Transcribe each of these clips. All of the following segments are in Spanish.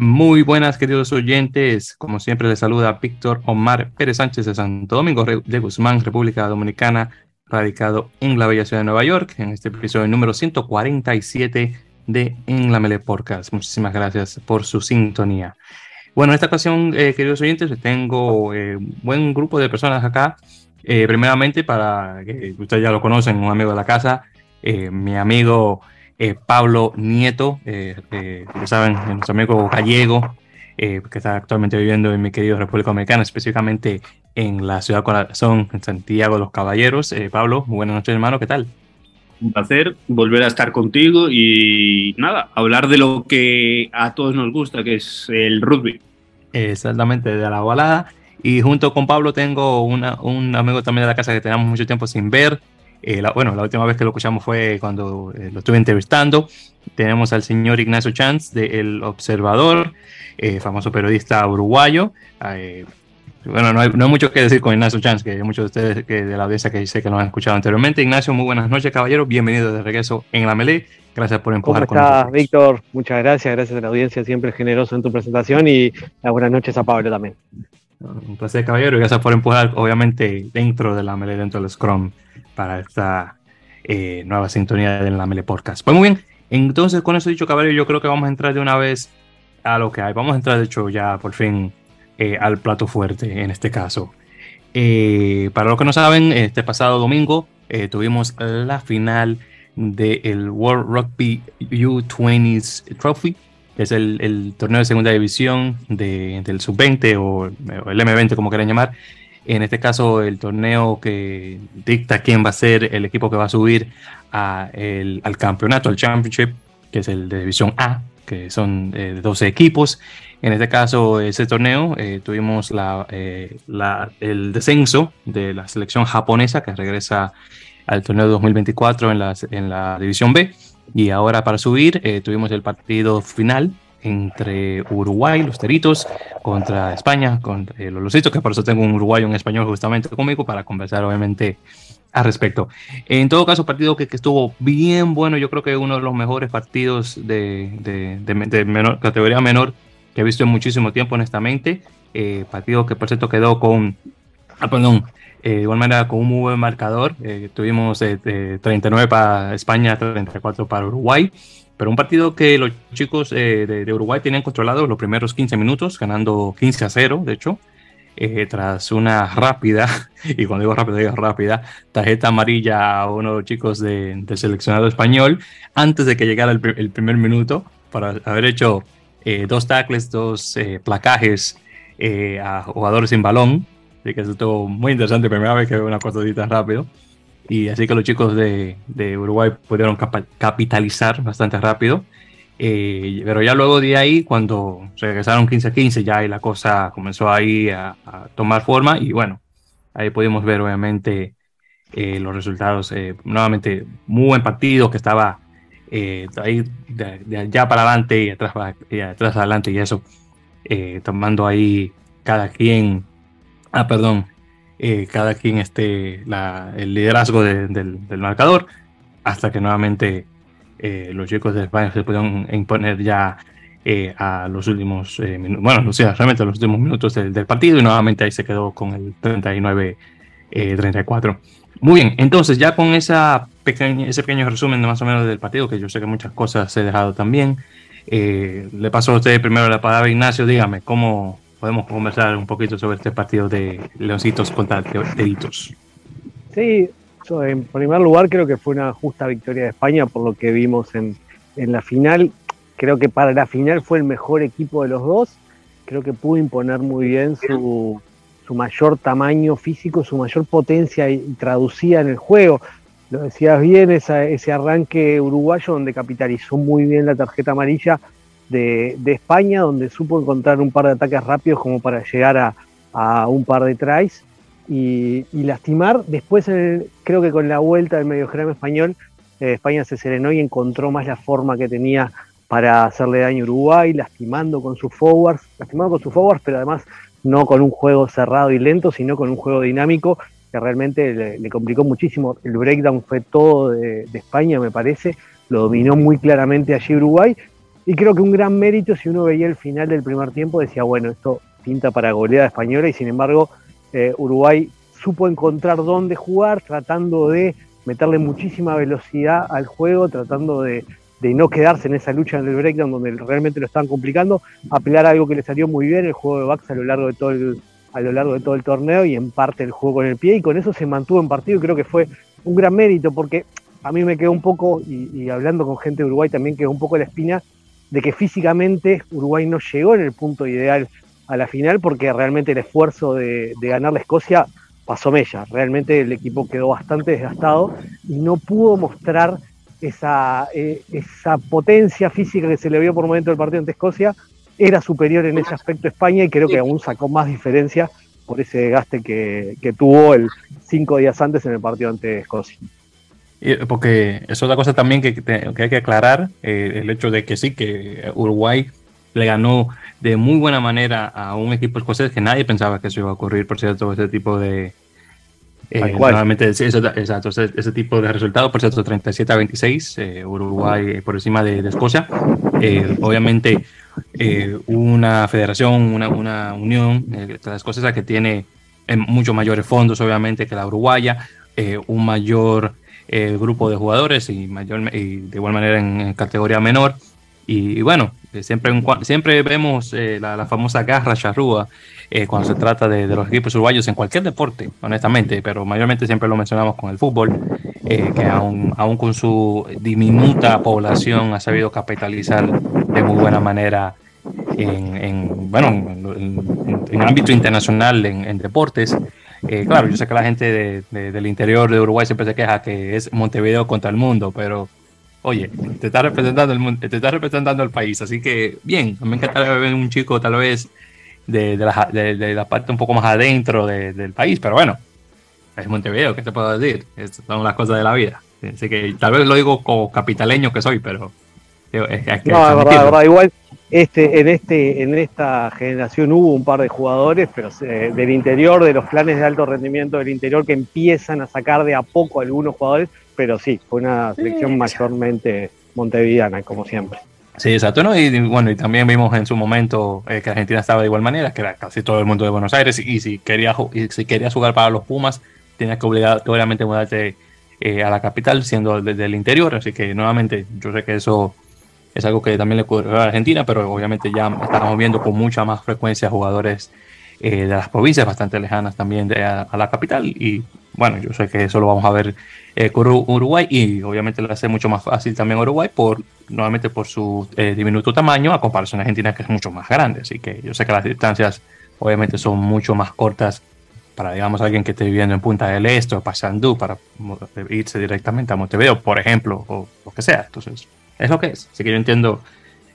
Muy buenas, queridos oyentes. Como siempre, les saluda Víctor Omar Pérez Sánchez de Santo Domingo de Guzmán, República Dominicana, radicado en la bella ciudad de Nueva York, en este episodio número 147 de En la Mele Podcast. Muchísimas gracias por su sintonía. Bueno, en esta ocasión, eh, queridos oyentes, tengo un eh, buen grupo de personas acá. Eh, primeramente, para que ustedes ya lo conocen, un amigo de la casa, mi amigo Pablo Nieto, lo saben, nuestro amigo gallego, que está actualmente viviendo en mi querido República Dominicana, específicamente en la ciudad corazón, en Santiago de los Caballeros. Pablo, buenas noches, hermano, ¿qué tal? Un placer volver a estar contigo y nada, hablar de lo que a todos nos gusta, que es el rugby. Exactamente, de la balada. Y junto con Pablo tengo una, un amigo también de la casa que tenemos mucho tiempo sin ver. Eh, bueno, la última vez que lo escuchamos fue cuando eh, lo estuve entrevistando. Tenemos al señor Ignacio Chance de El Observador, eh, famoso periodista uruguayo. bueno, no hay, no hay, mucho que decir con Ignacio Chance, que hay muchos de ustedes que, de la audiencia que sé que lo han escuchado anteriormente. Ignacio, muy buenas noches, caballero. Bienvenido de regreso en la Melee. Gracias por empujar ¿Cómo estás, Víctor? Muchas gracias. Gracias a la audiencia, siempre generoso en tu presentación y buenas noches a Pablo también. Un placer, caballero, y gracias por empujar, obviamente, dentro de la Mele, dentro del Scrum, para esta eh, nueva sintonía de la Mele Podcast. Pues muy bien, entonces, con eso dicho, caballero, yo creo que vamos a entrar de una vez a lo que hay. Vamos a entrar, de hecho, ya por fin eh, al plato fuerte en este caso. Eh, para los que no saben, este pasado domingo tuvimos la final del World Rugby U20 Trophy, que es el, torneo de segunda división del sub-20 o, el M20, como quieran llamar. En este caso, el torneo que dicta quién va a ser el equipo que va a subir al campeonato, al championship, que es el de división A, que son 12 eh, equipos. En este caso, ese torneo eh, tuvimos eh, el descenso de la selección japonesa que regresa al torneo 2024 en la, en la División B. Y ahora para subir eh, tuvimos el partido final entre Uruguay, los Teritos, contra España, con eh, los Lositos, que por eso tengo un uruguayo en español justamente conmigo para conversar obviamente al respecto. En todo caso, partido que, que estuvo bien bueno, yo creo que uno de los mejores partidos de, de, de, menor, categoría menor que he visto en muchísimo tiempo, honestamente. Eh, partido que por cierto quedó con, ah, perdón, eh, de igual manera, con un muy buen marcador, eh, tuvimos 39 eh, para España, 34 para Uruguay, pero un partido que los chicos de, Uruguay tenían controlado los primeros 15 minutos, ganando 15 a 0, de hecho, tras una rápida, y cuando digo rápida, digo rápida, tarjeta amarilla a uno de los chicos del seleccionado español, antes de que llegara el, primer minuto, para haber hecho dos tackles, dos placajes a jugadores sin balón, Así que eso estuvo muy interesante, primera vez que veo una tan rápido. Y así que los chicos de, de Uruguay pudieron capitalizar bastante rápido. Eh, pero ya luego de ahí, cuando regresaron 15-15, ya ahí la cosa comenzó ahí a, tomar forma. Y bueno, ahí pudimos ver obviamente eh, los resultados. Eh, nuevamente, muy buen partido que estaba ahí de, allá para adelante y atrás, y atrás adelante y eso, tomando ahí cada quien ah, perdón, eh, cada quien esté el liderazgo del, marcador, hasta que nuevamente eh, los chicos de España se pudieron imponer ya eh, a los últimos minutos, bueno, realmente a los últimos minutos del, partido y nuevamente ahí se quedó con el 39-34. Muy bien, entonces ya con esa ese pequeño resumen de más o menos del partido, que yo sé que muchas cosas he dejado también, le paso a usted primero la palabra, Ignacio, dígame, ¿cómo, podemos conversar un poquito sobre este partido de Leoncitos contra Teritos. Sí, en primer lugar creo que fue una justa victoria de España por lo que vimos en, la final. Creo que para la final fue el mejor equipo de los dos. Creo que pudo imponer muy bien su, mayor tamaño físico, su mayor potencia y, traducía en el juego. Lo decías bien, ese arranque uruguayo donde capitalizó muy bien la tarjeta amarilla de, España, donde supo encontrar un par de ataques rápidos como para llegar a, un par de tries y, lastimar. Después, creo que con la vuelta del mediograma español, eh, España se serenó y encontró más la forma que tenía para hacerle daño a Uruguay, lastimando con sus forwards, lastimando con sus forwards, pero además no con un juego cerrado y lento, sino con un juego dinámico que realmente le, complicó muchísimo. El breakdown fue todo de, de, España, me parece, lo dominó muy claramente allí Uruguay Y creo que un gran mérito, si uno veía el final del primer tiempo, decía, bueno, esto pinta para goleada española y sin embargo eh, Uruguay supo encontrar dónde jugar, tratando de meterle muchísima velocidad al juego, tratando de, no quedarse en esa lucha en el breakdown donde realmente lo estaban complicando, apelar a algo que le salió muy bien, el juego de backs a lo largo de todo el, a lo largo de todo el torneo y en parte el juego con el pie y con eso se mantuvo en partido y creo que fue un gran mérito porque a mí me quedó un poco, y, hablando con gente de Uruguay también quedó un poco la espina de que físicamente Uruguay no llegó en el punto ideal a la final porque realmente el esfuerzo de, ganar la Escocia pasó mella. Realmente el equipo quedó bastante desgastado y no pudo mostrar esa, eh, esa potencia física que se le vio por momento del partido ante Escocia. Era superior en ese aspecto España y creo que aún sacó más diferencia por ese desgaste que, que tuvo el cinco días antes en el partido ante Escocia. Porque es otra cosa también que, que hay que aclarar, eh, el hecho de que sí, que Uruguay le ganó de muy buena manera a un equipo escocés que nadie pensaba que eso iba a ocurrir, por cierto, ese tipo de... Eh, ese, exacto, ese, tipo de resultados, por cierto, 37 a 26, eh, Uruguay por encima de, Escocia. obviamente, una federación, una, una unión, la escocesa que tiene mucho mayores fondos, obviamente, que la uruguaya, un mayor eh, grupo de jugadores y, mayor, y de igual manera en, categoría menor. Y, bueno, eh, siempre, siempre vemos eh, la, famosa garra charrúa cuando se trata de, los equipos uruguayos en cualquier deporte, honestamente, pero mayormente siempre lo mencionamos con el fútbol, que aún, aún con su diminuta población ha sabido capitalizar de muy buena manera en, en bueno, en, en, ámbito internacional en, deportes eh, claro, yo sé que la gente del interior de Uruguay siempre se queja que es Montevideo contra el mundo, pero oye, te está representando el, te está representando el país, así que bien, me encantaría ver un chico tal vez de, la, de, la, parte un poco más adentro del país, pero bueno, es Montevideo, ¿qué te puedo decir? Estas son las cosas de la vida. Así que tal vez lo digo como capitaleño que soy, pero es, que no, es verdad, verdad, igual este, en, este, en esta generación hubo un par de jugadores, pero eh, del interior, de los planes de alto rendimiento del interior, que empiezan a sacar de a poco algunos jugadores, pero sí, fue una selección mayormente montevideana, como siempre. Sí, exacto, ¿no? Y bueno, y también vimos en su momento eh, que Argentina estaba de igual manera, que era casi todo el mundo de Buenos Aires, y si querías y si quería jugar para los Pumas, tenías que obligatoriamente mudarte eh, a la capital, siendo desde el interior, así que nuevamente yo sé que eso es algo que también le ocurrió a Argentina, pero obviamente ya estamos viendo con mucha más frecuencia jugadores eh, de las provincias bastante lejanas también de, a, la capital. Y bueno, yo sé que eso lo vamos a ver eh, con Uruguay y obviamente lo hace mucho más fácil también Uruguay, por, nuevamente por su eh, diminuto tamaño a comparación a Argentina que es mucho más grande. Así que yo sé que las distancias obviamente son mucho más cortas para, digamos, alguien que esté viviendo en Punta del Este o Pasandú para irse directamente a Montevideo, por ejemplo, o lo que sea. Entonces, es lo que es. Así que yo entiendo,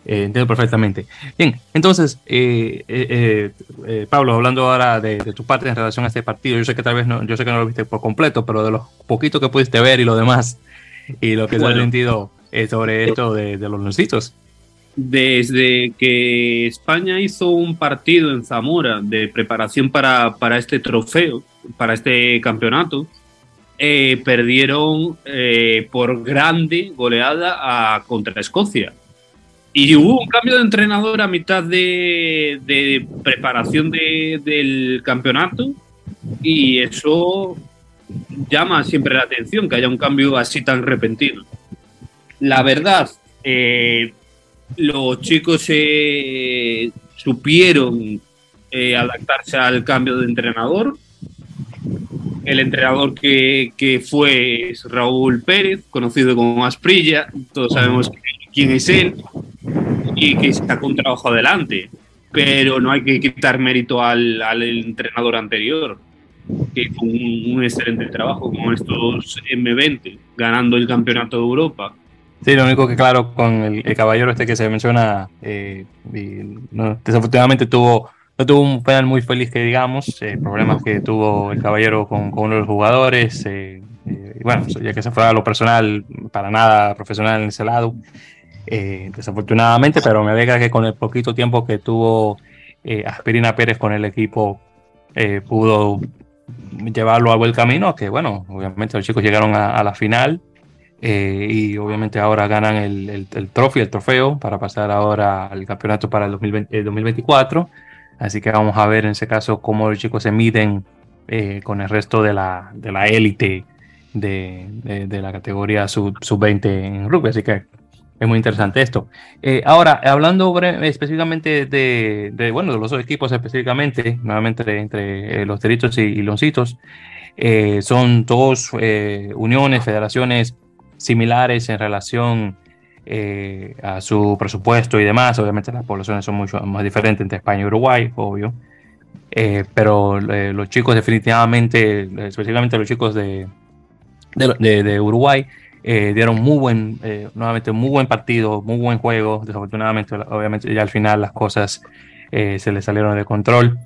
eh, entiendo perfectamente. Bien, entonces, eh, eh, Pablo, hablando ahora de, tu parte en relación a este partido, yo sé que tal vez no, yo sé que no lo viste por completo, pero de los poquitos que pudiste ver y lo demás, y lo que se ha sentido sobre esto de, los nuncitos. Desde que España hizo un partido en Zamora de preparación para, para este trofeo, para este campeonato, eh, perdieron eh, por grande goleada a, contra Escocia. Y hubo un cambio de entrenador a mitad de, preparación del campeonato y eso llama siempre la atención, que haya un cambio así tan repentino. La verdad, eh, los chicos supieron adaptarse al cambio de entrenador, el entrenador que, que, fue es Raúl Pérez, conocido como Asprilla, todos sabemos quién es él, y que sacó un trabajo adelante, pero no hay que quitar mérito al, al entrenador anterior, que hizo un, excelente trabajo con estos M20, ganando el campeonato de Europa. Sí, lo único que claro, con el, caballero este que se menciona, eh, desafortunadamente tuvo no tuvo un penal muy feliz que digamos, eh, problemas que tuvo el caballero con, uno de los jugadores, eh, eh, bueno, ya que se fue a lo personal, para nada profesional en ese lado, desafortunadamente, pero me alegra que con el poquito tiempo que tuvo Aspirina Pérez con el equipo, pudo llevarlo a buen camino, que bueno, obviamente los chicos llegaron a, la final, y obviamente ahora ganan el, el, el el trofeo, para pasar ahora al campeonato para el 2024. Así que vamos a ver en ese caso cómo los chicos se miden eh, con el resto de la, de la élite de, de, la categoría sub-20 en rugby. Así que es muy interesante esto. Eh, ahora, hablando específicamente de, de, bueno, de los dos equipos específicamente, nuevamente entre, los delitos y, y loncitos, son dos uniones, federaciones similares en relación eh, a su presupuesto y demás. Obviamente las poblaciones son mucho más diferentes entre España y Uruguay, obvio. Eh, pero eh, los chicos definitivamente, específicamente los chicos de, de, Uruguay, dieron muy buen, nuevamente muy buen partido, muy buen juego. Desafortunadamente, obviamente ya al final las cosas se les salieron de control.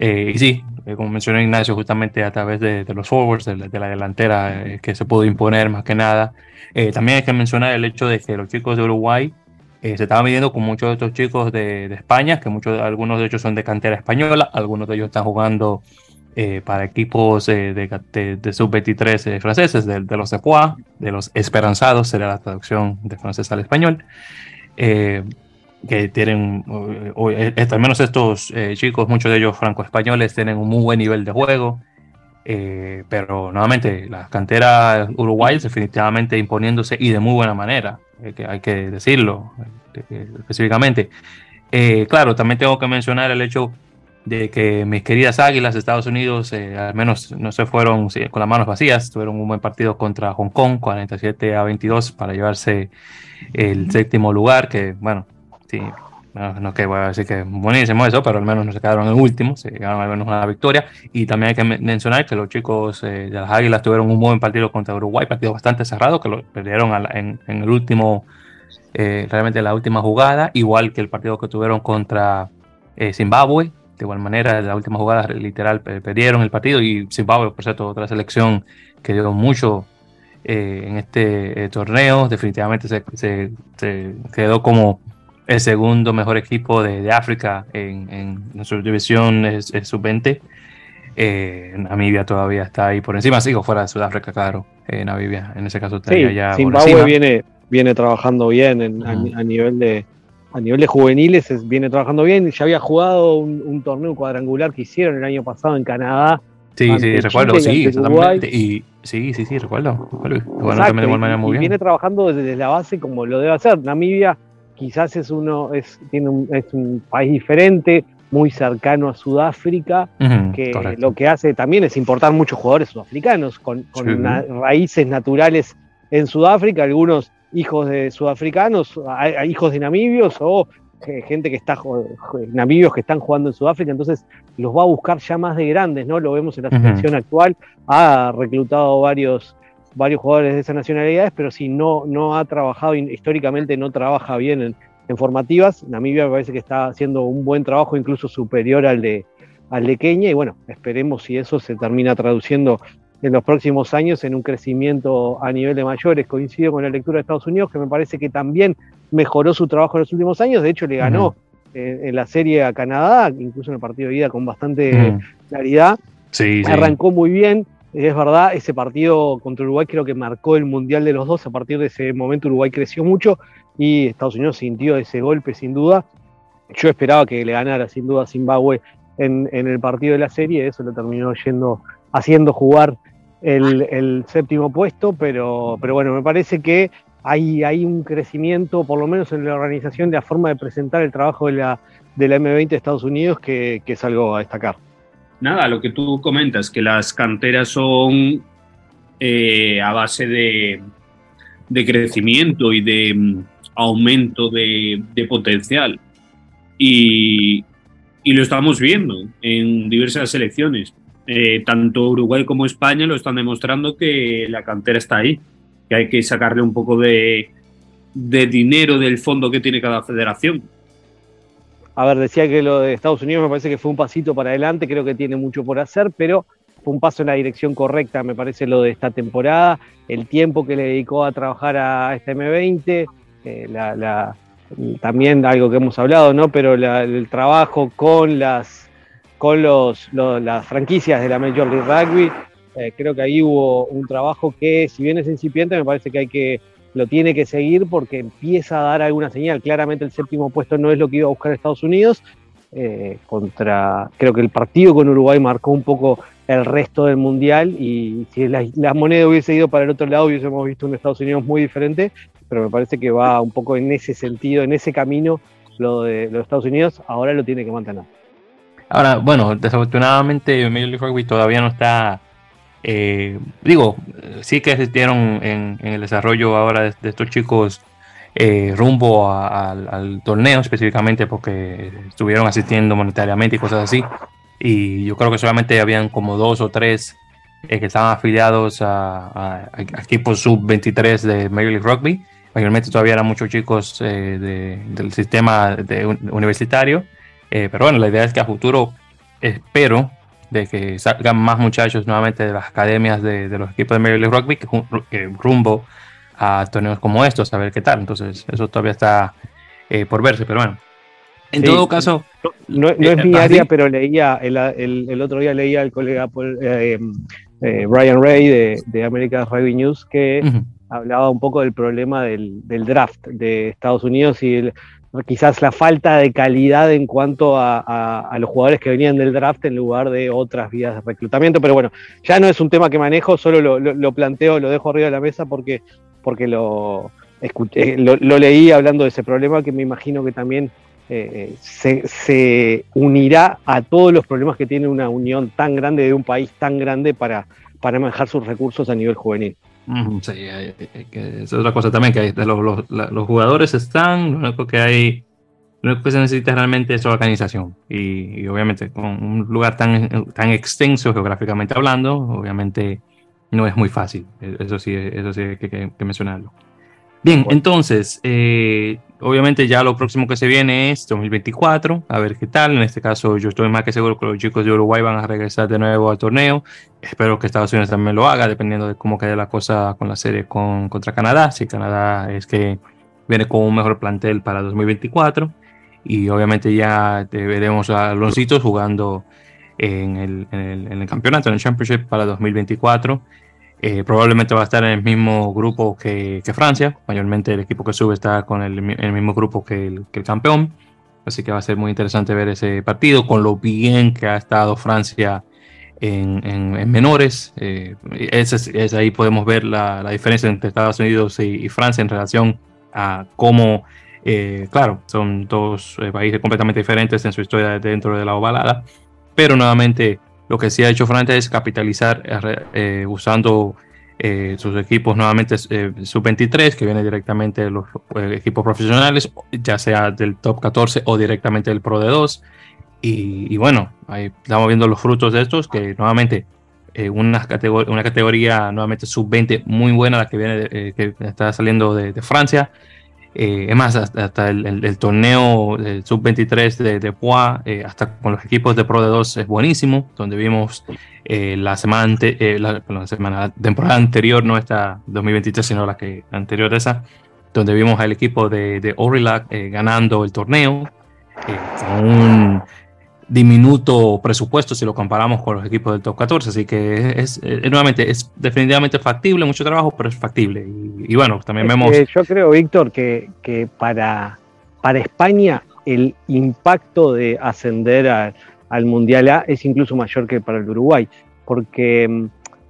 Y sí, como mencionó Ignacio, justamente a través de, los forwards, de, la delantera, que se pudo imponer más que nada. Eh, también hay que mencionar el hecho de que los chicos de Uruguay eh, se estaban midiendo con muchos de estos chicos de, España, que muchos, algunos de ellos son de cantera española, algunos de ellos están jugando eh, para equipos de, de, sub-23 franceses, de, los EPOA, de los esperanzados, sería la traducción de francés al español, que tienen, al menos estos chicos, muchos de ellos franco-españoles, tienen un muy buen nivel de juego. Eh, pero nuevamente, las canteras uruguayas definitivamente imponiéndose y de muy buena manera, eh, que hay que decirlo eh, específicamente. claro, también tengo que mencionar el hecho de que mis queridas águilas de Estados Unidos al menos no se fueron con las manos vacías, tuvieron un buen partido contra Hong Kong, 47 a 22 para llevarse el séptimo lugar, que bueno, sí, no, no que voy a decir que buenísimo eso, pero al menos no se quedaron en último, se llegaron al menos a la victoria. Y también hay que mencionar que los chicos eh, de las Águilas tuvieron un buen partido contra Uruguay, partido bastante cerrado, que lo perdieron en, el último, eh, realmente la última jugada, igual que el partido que tuvieron contra eh, Zimbabue. De igual manera, la última jugada literal perdieron el partido y Zimbabue, por cierto, otra selección que dio mucho en este torneo, definitivamente se quedó como el segundo mejor equipo de, África en, en, su división es, sub-20. Eh, Namibia todavía está ahí por encima, sigo fuera de Sudáfrica, claro. Eh, Namibia, en ese caso, estaría ya. Zimbabue viene, viene trabajando bien a, nivel de. A nivel de juveniles viene trabajando bien. Ya había jugado un, torneo cuadrangular que hicieron el año pasado en Canadá. Sí, sí, recuerdo, sí, exactamente. Y, sí, sí, sí, recuerdo. y, viene trabajando desde la base como lo debe hacer. Namibia quizás es uno, es, tiene un, es un país diferente, muy cercano a Sudáfrica, que lo que hace también es importar muchos jugadores sudafricanos con, raíces naturales en Sudáfrica, algunos hijos de sudafricanos, hijos de namibios o gente que está namibios que están jugando en Sudáfrica, entonces los va a buscar ya más de grandes, ¿no? Lo vemos en la selección actual, ha reclutado varios varios jugadores de esas nacionalidades, pero si no, no ha trabajado, históricamente no trabaja bien en, formativas. Namibia me parece que está haciendo un buen trabajo, incluso superior al de, al de Kenia, y bueno, esperemos si eso se termina traduciendo en los próximos años en un crecimiento a nivel de mayores. Coincido con la lectura de Estados Unidos, que me parece que también mejoró su trabajo en los últimos años, de hecho le ganó en la serie a Canadá, incluso en el partido de ida con bastante claridad. Sí, Arrancó muy bien, es verdad, ese partido contra Uruguay creo que marcó el mundial de los dos. A partir de ese momento Uruguay creció mucho y Estados Unidos sintió ese golpe sin duda. Yo esperaba que le ganara sin duda Zimbabue en, el partido de la serie, eso lo terminó yendo, haciendo jugar el, séptimo puesto, pero, pero bueno, me parece que hay, un crecimiento, por lo menos en la organización, de la forma de presentar el trabajo de la, de la M20 de Estados Unidos, que es algo a destacar nada, lo que tú comentas, que las canteras son eh, a base de, crecimiento y de mm, aumento de, potencial. Y, lo estamos viendo en diversas selecciones. Eh, tanto Uruguay como España lo están demostrando que la cantera está ahí, que hay que sacarle un poco de dinero del fondo que tiene cada federación a ver, decía que lo de Estados Unidos me parece que fue un pasito para adelante, creo que tiene mucho por hacer, pero fue un paso en la dirección correcta, me parece lo de esta temporada, el tiempo que le dedicó a trabajar a esta M20, eh, también algo que hemos hablado, ¿no? Pero el trabajo con las con los, las franquicias de la Major League Rugby, Eh, creo que ahí hubo un trabajo que, si bien es incipiente, me parece que hay que lo tiene que seguir porque empieza a dar alguna señal. Claramente el séptimo puesto no es lo que iba a buscar Estados Unidos. Eh, contra, creo que el partido con Uruguay marcó un poco el resto del mundial y si la, moneda hubiese ido para el otro lado hubiésemos visto un Estados Unidos muy diferente, pero me parece que va un poco en ese sentido, en ese camino lo de los Estados Unidos, ahora lo tiene que mantener. Ahora, bueno, desafortunadamente Major League todavía no está, eh, digo, sí que asistieron en, en, el desarrollo ahora de, de estos chicos eh, rumbo a, a, al torneo específicamente porque estuvieron asistiendo monetariamente y cosas así. Y yo creo que solamente habían como dos o tres eh, que estaban afiliados a, a equipos sub-23 de Major League Rugby. Mayormente todavía eran muchos chicos eh, de, del sistema de universitario eh, pero bueno, la idea es que a futuro espero de que salgan más muchachos nuevamente de las academias de, de los equipos de Major League Rugby que, que, rumbo a torneos como estos, a ver qué tal. Entonces, eso todavía está eh, por verse, pero bueno. En sí, todo caso. No, no, no es mi área, pero leía, el, el, el, otro día leía al colega eh, eh, Brian Ray de, de American Rugby News que uh -huh. hablaba un poco del problema del, del, draft de Estados Unidos y el, quizás la falta de calidad en cuanto a, los jugadores que venían del draft en lugar de otras vías de reclutamiento. Pero bueno, ya no es un tema que manejo, solo lo, planteo, lo dejo arriba de la mesa porque, porque lo, escuché, lo, lo, leí hablando de ese problema que me imagino que también eh, se, se, unirá a todos los problemas que tiene una unión tan grande de un país tan grande para, para manejar sus recursos a nivel juvenil. Sí, hay, hay, que, es otra cosa también, que hay, los, los, los, jugadores están, lo único que hay, lo único que se necesita realmente es organización. Y, y, obviamente con un lugar tan, tan extenso geográficamente hablando, obviamente no es muy fácil. Eso sí, eso sí hay que, que, que mencionarlo. Bien, bueno. entonces, eh, obviamente ya lo próximo que se viene es 2024, a ver qué tal. En este caso, yo estoy más que seguro que los chicos de Uruguay van a regresar de nuevo al torneo. Espero que Estados Unidos también lo haga, dependiendo de cómo quede la cosa con la serie con, contra Canadá. Si Canadá es que viene con un mejor plantel para 2024. Y obviamente ya veremos a Loncitos jugando en el, en el, en el campeonato, en el Championship para 2024. Eh, probablemente va a estar en el mismo grupo que, que, Francia. Mayormente el equipo que sube está con el, el mismo grupo que el, que el, campeón. Así que va a ser muy interesante ver ese partido con lo bien que ha estado Francia en, en, en menores. Eh, ahí podemos ver la, la, diferencia entre Estados Unidos y, y, Francia en relación a cómo, eh, claro, son dos eh, países completamente diferentes en su historia dentro de la ovalada. Pero nuevamente lo que sí ha hecho Francia es capitalizar eh, usando eh, sus equipos nuevamente eh, sub-23, que viene directamente de los eh, equipos profesionales, ya sea del top 14 o directamente del Pro de 2. Y, bueno, ahí estamos viendo los frutos de estos, que nuevamente eh, una, categor una, categoría nuevamente sub-20 muy buena, la que viene de, que está saliendo de Francia. Eh, es más, hasta, hasta el, el, el, torneo sub-23 de, de eh, hasta con los equipos de Pro de 2 es buenísimo, donde vimos eh, la, semana ante, eh, la, la, semana, la temporada anterior, no esta 2023, sino la que anterior a esa, donde vimos al equipo de, de Aurillac eh, ganando el torneo con un diminuto presupuesto si lo comparamos con los equipos del top 14. Así que es, es, es nuevamente, es definitivamente factible, mucho trabajo, pero es factible. Y, y bueno, también vemos. Eh, yo creo, Víctor, que, que para, para España el impacto de ascender a, al Mundial A es incluso mayor que para el Uruguay, porque mm,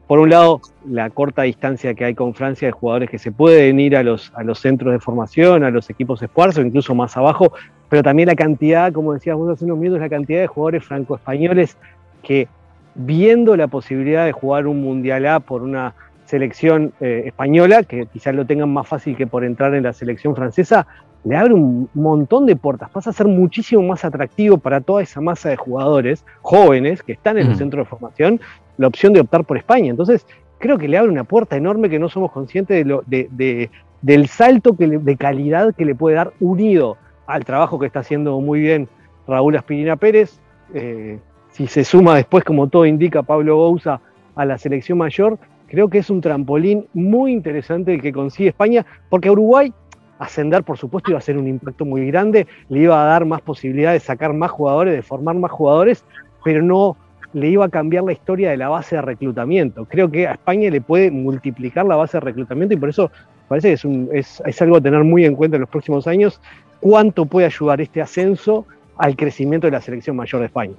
por un lado, la corta distancia que hay con Francia de jugadores que se pueden ir a los, a los centros de formación, a los equipos esfuerzos, incluso más abajo, pero también la cantidad, como decías vos hace unos minutos, la cantidad de jugadores franco-españoles que viendo la posibilidad de jugar un Mundial A por una selección eh, española, que quizás lo tengan más fácil que por entrar en la selección francesa, le abre un montón de puertas, pasa a ser muchísimo más atractivo para toda esa masa de jugadores jóvenes que están en mm. el centro de formación la opción de optar por España. Entonces, creo que le abre una puerta enorme que no somos conscientes de lo, de, de, del salto que le, de calidad que le puede dar unido al trabajo que está haciendo muy bien Raúl Aspirina Pérez. Eh, si se suma después, como todo indica, Pablo Bouza a la selección mayor, creo que es un trampolín muy interesante el que consigue España, porque a Uruguay ascender, por supuesto, iba a ser un impacto muy grande, le iba a dar más posibilidades de sacar más jugadores, de formar más jugadores, pero no le iba a cambiar la historia de la base de reclutamiento. Creo que a España le puede multiplicar la base de reclutamiento y por eso parece que es, es algo a tener muy en cuenta en los próximos años, cuánto puede ayudar este ascenso al crecimiento de la selección mayor de España.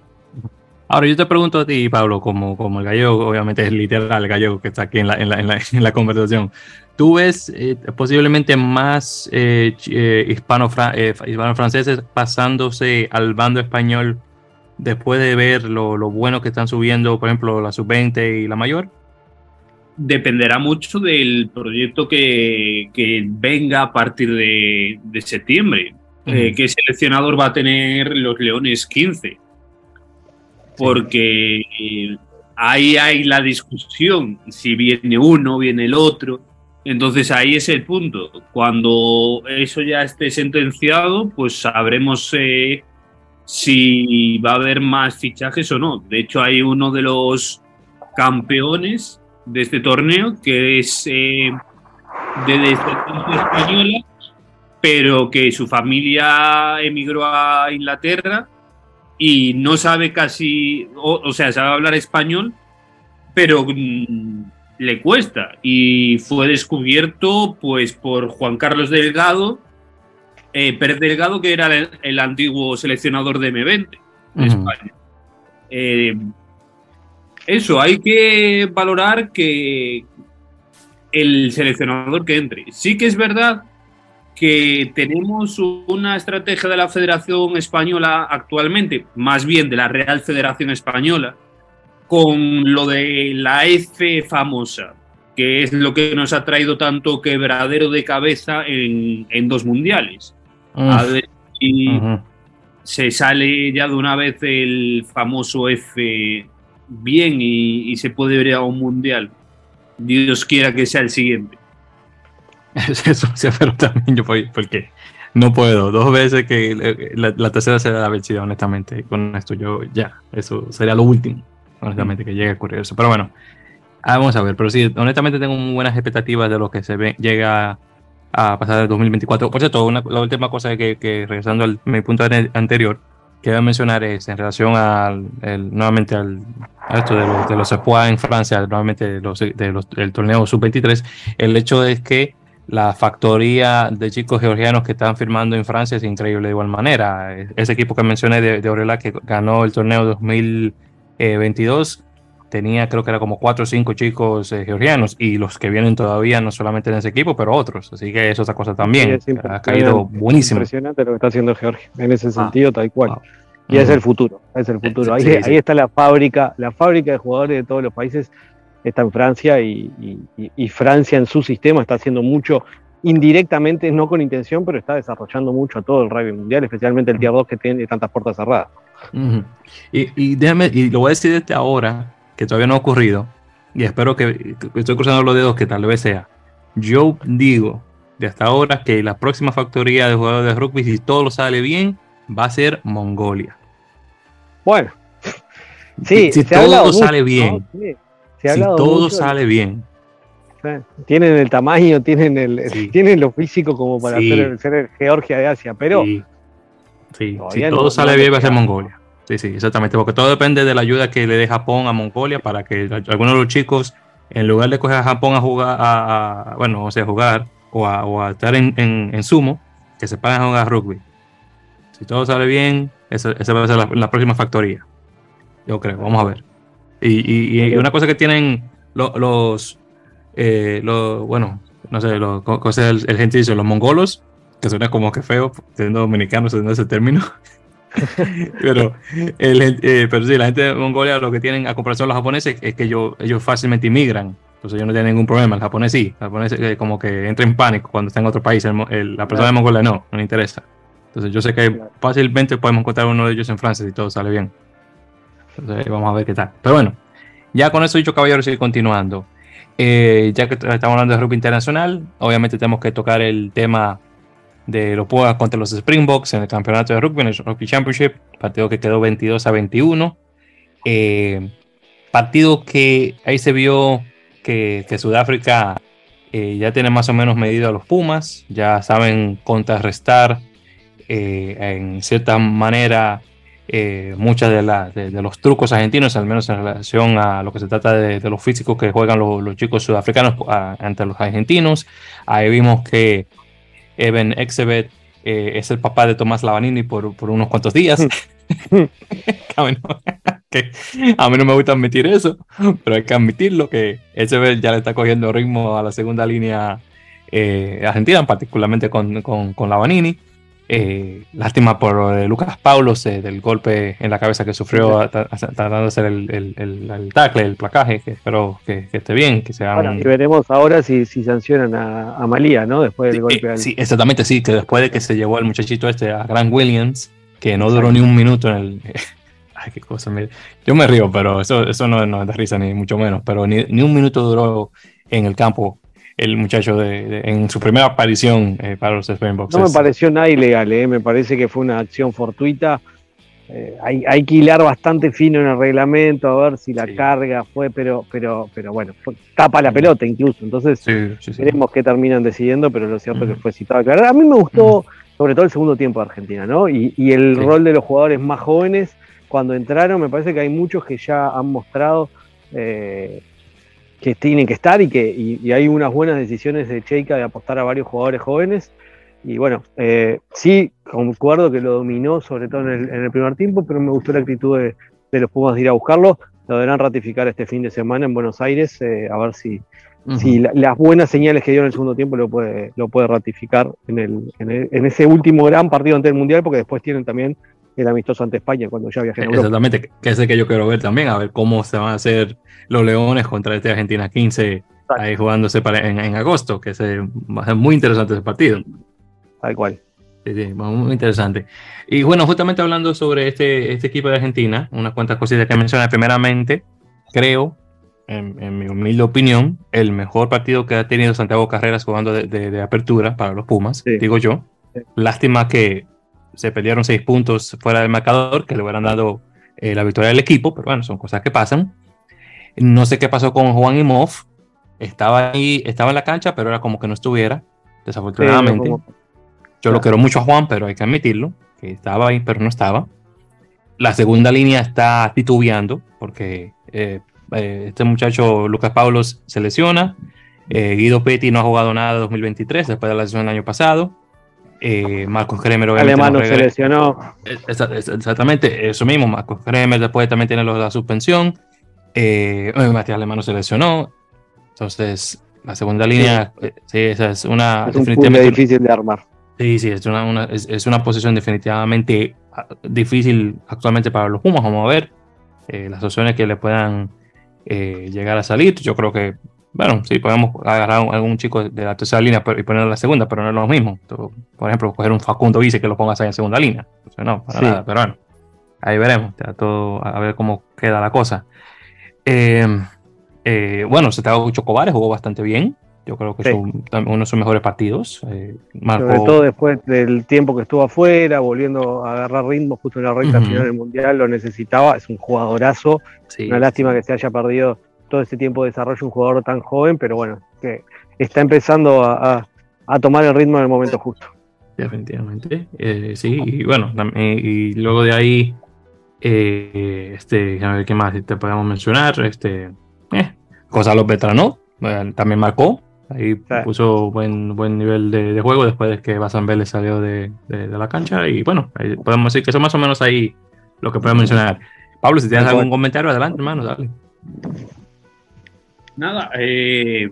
Ahora, yo te pregunto a ti, Pablo, como, como el gallego, obviamente es literal el gallego que está aquí en la, en la, en la, conversación. ¿Tú ves eh, posiblemente más eh, eh, hispano-franceses pasándose al bando español después de ver lo, lo, bueno que están subiendo, por ejemplo, la sub-20 y la mayor? Dependerá mucho del proyecto que, que venga a partir de, de septiembre. Uh -huh. ¿Qué seleccionador va a tener los Leones 15? porque ahí hay la discusión, si viene uno, viene el otro. Entonces ahí es el punto. Cuando eso ya esté sentenciado, pues sabremos eh, si va a haber más fichajes o no. De hecho, hay uno de los campeones de este torneo que es eh, de descendencia española, pero que su familia emigró a Inglaterra y no sabe casi, o, o, sea, sabe hablar español, pero mmm, le cuesta. Y fue descubierto pues por Juan Carlos Delgado, eh, Pérez Delgado, que era el, el, antiguo seleccionador de M20 de uh -huh. España. Eh, eso, hay que valorar que el seleccionador que entre. Sí que es verdad que tenemos una estrategia de la Federación Española actualmente, más bien de la Real Federación Española, con lo de la F famosa, que es lo que nos ha traído tanto quebradero de cabeza en, en dos mundiales. Uh -huh. A ver si uh -huh. se sale ya de una vez el famoso F bien y, y se puede ver a un mundial. Dios quiera que sea el siguiente. Eso sí, pero también yo porque no puedo. Dos veces que la, la tercera será la vencida, honestamente. Con esto yo ya, eso sería lo último, honestamente, que llegue a ocurrir eso. Pero bueno, ah, vamos a ver. Pero sí, honestamente tengo muy buenas expectativas de lo que se ve, llega a pasar el 2024. Por cierto, una, la última cosa que, que regresando al mi punto anterior, que voy a mencionar es en relación al, nuevamente al, a esto de los, de en Francia, nuevamente de los, de los, del torneo sub-23, el hecho es que la factoría de chicos georgianos que están firmando en Francia es increíble de igual manera. Ese equipo que mencioné de, de Orela que ganó el torneo 2022 tenía creo que era como cuatro o cinco chicos eh, georgianos y los que vienen todavía no solamente en ese equipo pero otros. Así que es otra cosa también. Sí, ha caído buenísimo. impresionante lo que está haciendo Georgia en ese sentido ah, tal cual. Ah, y es el futuro es el futuro. Ahí, sí, ahí está la fábrica la fábrica de jugadores de todos los países está en Francia y, y, y, Francia en su sistema está haciendo mucho indirectamente, no con intención, pero está desarrollando mucho a todo el rugby mundial, especialmente el Tier 2 que tiene tantas puertas cerradas. Uh -huh. y, y, déjame, y lo voy a decir desde ahora, que todavía no ha ocurrido, y espero que, que estoy cruzando los dedos que tal vez sea. Yo digo de hasta ahora que la próxima factoría de jugadores de rugby, si todo lo sale bien, va a ser Mongolia. Bueno, sí, si, todo sale bien. ¿no? Sí si todo sale bien. Tienen el tamaño, tienen el sí. tienen lo físico como para sí. ser, ser, Georgia de Asia, pero sí. si todo no, sale no bien va a ser Mongolia. Sí, sí, exactamente, porque todo depende de la ayuda que le dé Japón a Mongolia para que algunos de los chicos, en lugar de coger a Japón a jugar, a, a bueno, o sea, jugar o a, o a estar en, en, en, sumo, que se pagan a jugar rugby. Si todo sale bien, esa, esa va a ser la, la próxima factoría. Yo creo, vamos a ver. Y, y, y, una cosa que tienen los, los, eh, los bueno, no sé, los, el, el gentilicio, los mongolos, que suena como que feo, siendo dominicanos, siendo ese término. pero, el, eh, pero sí, la gente de Mongolia lo que tienen a comparación de los japoneses es que ellos, ellos fácilmente inmigran. Entonces ellos no tienen ningún problema. El japonés sí. El japonés eh, como que entra en pánico cuando está en otro país. El, el, la persona de Mongolia no, no le interesa. Entonces yo sé que fácilmente podemos encontrar uno de ellos en Francia si todo sale bien. Entonces, vamos a ver qué tal. Pero bueno, ya con eso dicho, caballeros, seguir continuando. Eh, ya que estamos hablando de rugby internacional, obviamente tenemos que tocar el tema de los Pumas contra los Springboks en el campeonato de rugby, en el Rugby Championship, partido que quedó 22 a 21. Eh, partido que ahí se vio que, que Sudáfrica eh, ya tiene más o menos medido a los Pumas, ya saben contrarrestar eh, en cierta manera eh, muchas de, las de, los trucos argentinos, al menos en relación a lo que se trata de, de los físicos que juegan los, los chicos sudafricanos ante los argentinos. Ahí vimos que Eben Exebet eh, es el papá de Tomás Lavanini por, por unos cuantos días. a, mí no, que a mí no me gusta admitir eso, pero hay que admitirlo que Exebet ya le está cogiendo ritmo a la segunda línea eh, argentina, particularmente con, con, con Lavanini. Eh, lástima por eh, Lucas Paulos eh, del golpe en la cabeza que sufrió tratando de hacer el, el, el, el, tackle, el placaje, que espero que, que esté bien, que sea bueno, un... y veremos ahora si, si sancionan a, a, Malía, ¿no? Después del sí, golpe. Al... Sí, exactamente, sí, que después de que se llevó el muchachito este a Grant Williams, que no duró ni un minuto en el... Ay, qué cosa. Yo me río, pero eso, eso no, no es de risa, ni mucho menos, pero ni, ni un minuto duró en el campo el muchacho de, de, en su primera aparición eh, para los Springboks. No me pareció nada ilegal, eh, me parece que fue una acción fortuita. Eh, hay, hay, que hilar bastante fino en el reglamento a ver si la sí. carga fue, pero, pero, pero bueno, fue, tapa la pelota incluso. Entonces, sí, veremos qué terminan decidiendo, pero lo cierto uh -huh. que fue citado a aclarar. A mí me gustó, uh -huh. sobre todo el segundo tiempo de Argentina, ¿no? Y, y el rol de los jugadores más jóvenes cuando entraron, me parece que hay muchos que ya han mostrado eh, que tienen que estar y que y, y, hay unas buenas decisiones de Cheika de apostar a varios jugadores jóvenes. Y bueno, eh, sí, concuerdo que lo dominó, sobre todo en el, en el, primer tiempo, pero me gustó la actitud de, de, los Pumas de ir a buscarlo. Lo deberán ratificar este fin de semana en Buenos Aires, eh, a ver si, uh -huh. si la, las buenas señales que dio en el segundo tiempo lo puede, lo puede ratificar en, el, en, el, en ese último gran partido ante el Mundial, porque después tienen también el amistoso ante España cuando ya viajé a Europa. Exactamente, que es el que yo quiero ver también, a ver cómo se van a hacer los Leones contra este Argentina 15 Exacto. ahí jugándose para, en, en, agosto, que es, va a ser muy interesante ese partido. Tal cual. Sí, sí, muy interesante. Y bueno, justamente hablando sobre este, este equipo de Argentina, unas cuantas cositas que mencioné. Primeramente, creo, en, en, mi humilde opinión, el mejor partido que ha tenido Santiago Carreras jugando de, de, de apertura para los Pumas, sí. digo yo. Lástima que se perdieron seis puntos fuera del marcador, que le hubieran dado eh, la victoria al equipo, pero bueno, son cosas que pasan. No sé qué pasó con Juan Imov, estaba ahí, estaba en la cancha, pero era como que no estuviera, desafortunadamente. Sí, como... Yo lo quiero mucho a Juan, pero hay que admitirlo, que estaba ahí, pero no estaba. La segunda línea está titubeando, porque eh, eh, este muchacho Lucas Paulos se lesiona. Eh, Guido Petti no ha jugado nada de 2023 después de la lesión del año pasado. Eh, Marcos Kremer obviamente Alemán no se lesionó. Exactamente, eso mismo. Marcos Kremer después también tiene la suspensión. Eh, Matías Alemán se lesionó. Entonces, la segunda línea, sí, sí esa es una. Es definitivamente un difícil de armar. Sí, sí, es una, una es, es, una posición definitivamente ah, difícil actualmente para los Pumas. Vamos a ver eh, las opciones que le puedan eh, llegar a salir. Yo creo que bueno, sí, podemos agarrar a algún chico de la tercera línea y ponerlo en la segunda, pero no es lo mismo. Por ejemplo, coger un Facundo Vice que lo pongas ahí en segunda línea. Entonces, no, para sí. nada, pero bueno, ahí veremos, todo, a ver cómo queda la cosa. Eh, eh, bueno, Santiago Chocobares jugó bastante bien. Yo creo que sí. es uno de sus mejores partidos. Eh, marcó... Sobre todo después del tiempo que estuvo afuera, volviendo a agarrar ritmo justo en la recta uh -huh. final del Mundial, lo necesitaba. Es un jugadorazo. Sí, una lástima que se haya perdido todo este tiempo de desarrollo un jugador tan joven, pero bueno, que está empezando a, a, a tomar el ritmo en el momento justo. Definitivamente, eh, sí, y bueno, y, y, luego de ahí, eh, este, a ver qué más te podemos mencionar, este, eh, Gonzalo Petrano, eh, también marcó, ahí sí. puso buen, buen nivel de, de, juego después de que Basan Vélez salió de, de, de, la cancha, y bueno, podemos decir que son más o menos ahí lo que podemos mencionar. Pablo, si tienes algún comentario, adelante, hermano, dale. Nada, eh,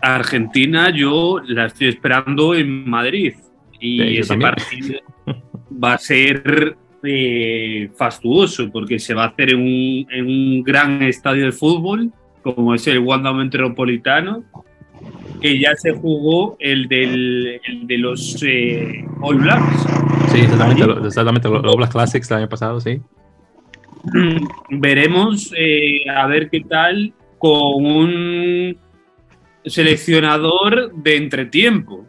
Argentina yo la estoy esperando en Madrid y sí, ese también. partido va a ser eh, fastuoso porque se va a hacer en un, en un, gran estadio de fútbol como es el Wanda Metropolitano que ya se jugó el, del, el de los eh, All Blacks. Sí, exactamente, lo, exactamente los All Blacks Classics el año pasado, sí. Veremos eh, a ver qué tal con un seleccionador de entretiempo.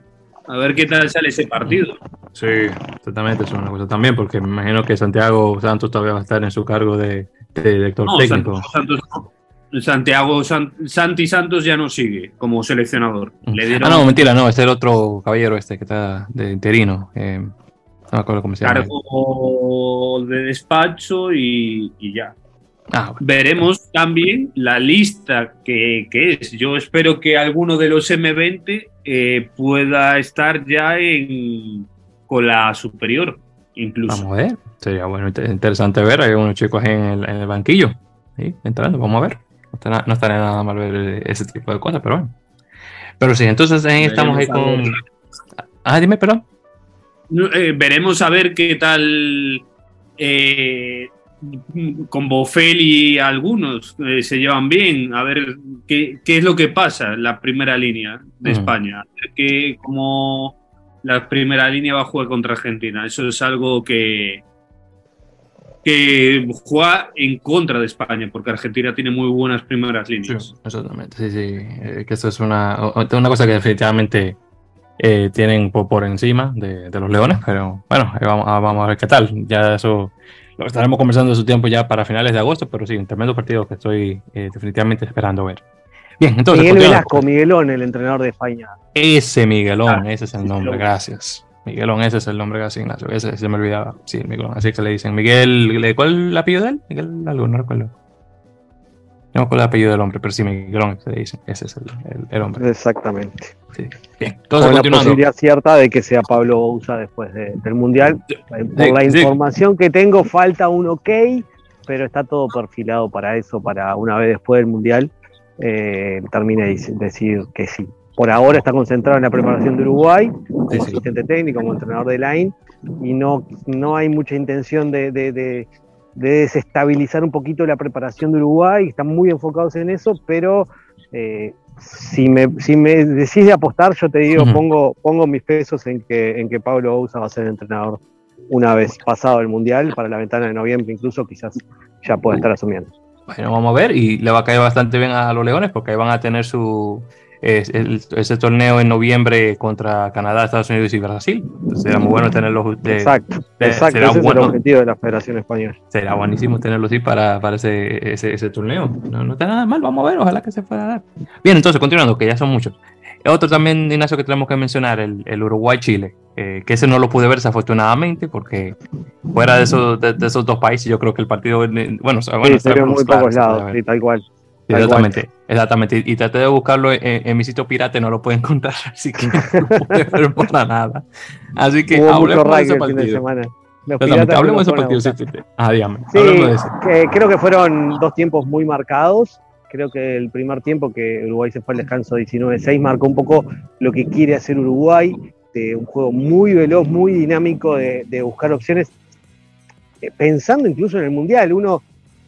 A ver qué tal sale ese partido. Sí, exactamente, es una cosa también, porque me imagino que Santiago Santos todavía va a estar en su cargo de, de director no, técnico. Santos, Santiago San, Santi Santos ya no sigue como seleccionador. Le dieron... Ah, no, mentira, no, es el otro caballero este que está de interino. Eh, No me acuerdo cómo se llama. Cargo de despacho y, y ya. Ah, bueno. Veremos también la lista que, que es. Yo espero que alguno de los M20 eh, pueda estar ya en, con la superior, incluso. Vamos a ver. Sería bueno, inter- interesante ver. Hay unos chicos ahí en el, en el banquillo. ¿sí? Entrando, vamos a ver. No estaría, no estaría nada mal ver ese tipo de cosas, pero bueno. Pero sí, entonces ahí estamos ahí con. Ah, dime, perdón. Eh, veremos a ver qué tal eh, con Bofel y algunos eh, se llevan bien, a ver qué, qué es lo que pasa en la primera línea de Ujú. España, a ver qué- cómo la primera línea va a jugar contra Argentina. Eso es algo que, que juega en contra de España, porque Argentina tiene muy buenas primeras líneas. Exactamente, sí, sí. eh, que eso es una, una cosa que definitivamente eh, tienen por, por encima de, de los leones, pero bueno, vamos, a- vamos a ver qué tal. Ya eso lo estaremos conversando en su tiempo ya para finales de agosto, pero sí, un tremendo partido que estoy eh, definitivamente esperando ver. Bien, entonces. Miguel. Velasco, Miguelón, el entrenador de España. Ese Miguelón, Ah, ese es el nombre, lo- gracias. Miguelón, ese es el nombre, gracias Ignacio. Ese se me olvidaba. Sí, Miguelón, así que le dicen. Miguel, ¿cuál es el apellido de él? Miguel algo, no recuerdo. No me acuerdo el apellido del hombre, pero sí, Miguelón, se. Ese es el, el- el hombre. Exactamente. Sí. Bien, entonces Con la posibilidad cierta de que sea Pablo Bouza después de- del Mundial. Por Sí, la sí. información que tengo, falta un ok, pero está todo perfilado para eso, para una vez después del Mundial, eh, termine de dec- decir que sí. Por ahora está concentrado en la preparación de Uruguay, como asistente técnico, como entrenador de line, y no, no hay mucha intención de, de- de- de desestabilizar un poquito la preparación de Uruguay, están muy enfocados en eso, pero eh, si, me, si me decís apostar, yo te digo, pongo, pongo mis pesos en que, en que Pablo Bouza va a ser entrenador una vez pasado el Mundial, para la ventana de noviembre incluso, quizás ya pueda estar asumiendo. Bueno, vamos a ver. Y le va a caer bastante bien a los Leones porque ahí van a tener su es- ese torneo en noviembre contra Canadá, Estados Unidos y Brasil. Entonces será muy bueno tenerlos. de- exacto, de- exacto, será ese es bueno. el objetivo de la Federación Española. Será buenísimo tenerlo así para, para ese, ese, ese torneo. No, no está nada mal, vamos a ver, ojalá que se pueda dar. Bien, entonces, continuando, que ya son muchos. Otro también, Ignacio, que tenemos que mencionar, el, el Uruguay-Chile, eh, que ese no lo pude ver desafortunadamente, porque fuera de esos, de, de esos dos países, yo creo que el partido, bueno, bueno sí, se ve en sabemos, muy pocos lados, sí, tal cual. Exactamente, exactamente. Y traté de buscarlo en, en mi sitio pirata y no lo puedo encontrar, así que no lo pude ver para nada. Así que Hubo hablemos de ese fin de partido. semana. Los hablemos de ese partido. Sí, sí, sí. Ah, dígame, Sí, de ese. creo que fueron dos tiempos muy marcados. Creo que el primer tiempo que Uruguay se fue al descanso 19-6 marcó un poco lo que quiere hacer Uruguay, de un juego muy veloz, muy dinámico de, de buscar opciones, eh, pensando incluso en el Mundial. Uno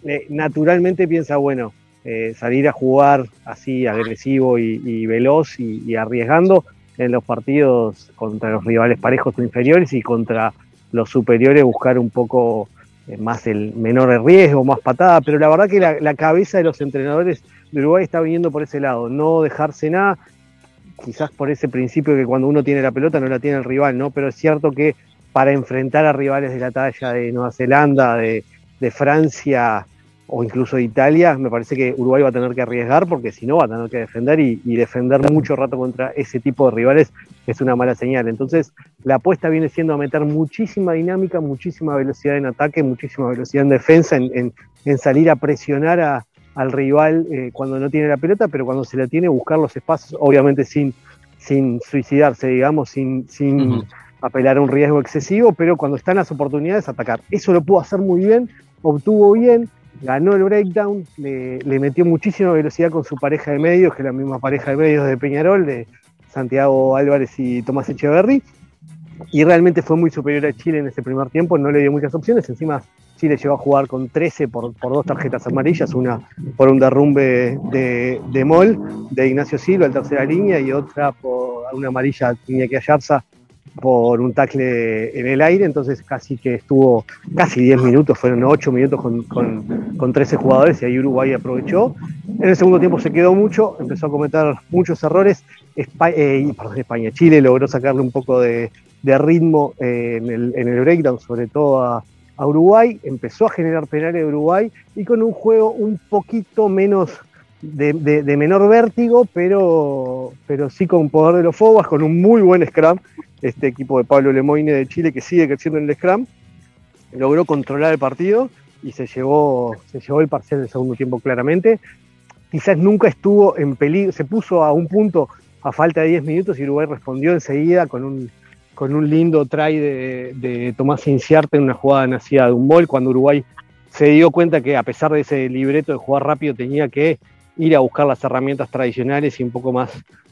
eh, naturalmente piensa, bueno, eh, salir a jugar así agresivo y, veloz y, arriesgando en los partidos contra los rivales parejos o inferiores y contra los superiores buscar un poco eh, más el menor riesgo, más patada, pero la verdad que la, cabeza de los entrenadores de Uruguay está viniendo por ese lado, no dejarse nada, quizás por ese principio que cuando uno tiene la pelota no la tiene el rival, ¿no? Pero es cierto que para enfrentar a rivales de la talla de Nueva Zelanda, de Francia o incluso de Italia, me parece que Uruguay va a tener que arriesgar porque si no va a tener que defender y, y defender mucho rato contra ese tipo de rivales es una mala señal. Entonces, la apuesta viene siendo a meter muchísima dinámica, muchísima velocidad en ataque, muchísima velocidad en defensa, en, en- en salir a presionar a- al rival eh, cuando no tiene la pelota, pero cuando se la tiene, buscar los espacios, obviamente sin, sin suicidarse, digamos, sin, sin apelar a un riesgo excesivo, pero cuando están las oportunidades, atacar. Eso lo pudo hacer muy bien, obtuvo bien, ganó el breakdown, le, metió muchísima velocidad con su pareja de medios, que es la misma pareja de medios de Peñarol, de Santiago Álvarez y Tomás Echeverry, y realmente fue muy superior a Chile en ese primer tiempo, no le dio muchas opciones, encima Chile llegó a jugar con 13 por, dos tarjetas amarillas, una por un derrumbe de, de Mol, de Ignacio Silva en tercera línea, y otra por una amarilla Iñaki Ayarza por un tackle en el aire, entonces casi que estuvo casi 10 minutos, fueron 8 minutos con, con, con 13 jugadores y ahí Uruguay aprovechó. En el segundo tiempo se quedó mucho, empezó a cometer muchos errores. Espa- eh, España, Chile logró sacarle un poco de, de ritmo eh, en, el, en el breakdown, sobre todo a, a Uruguay, empezó a generar penales de Uruguay y con un juego un poquito menos de, de- de menor vértigo, pero, pero sí con poder de los Fobas, con un muy buen scrum este equipo de Pablo Lemoine de Chile que sigue creciendo en el Scrum, logró controlar el partido y se llevó, se llevó el parcial del segundo tiempo claramente. Quizás nunca estuvo en peligro, se puso a un punto a falta de 10 minutos y Uruguay respondió enseguida con un, con un lindo try de, de Tomás Inciarte en una jugada nacida de un gol, cuando Uruguay se dio cuenta que a pesar de ese libreto de jugar rápido tenía que ir a buscar las herramientas tradicionales y un poco más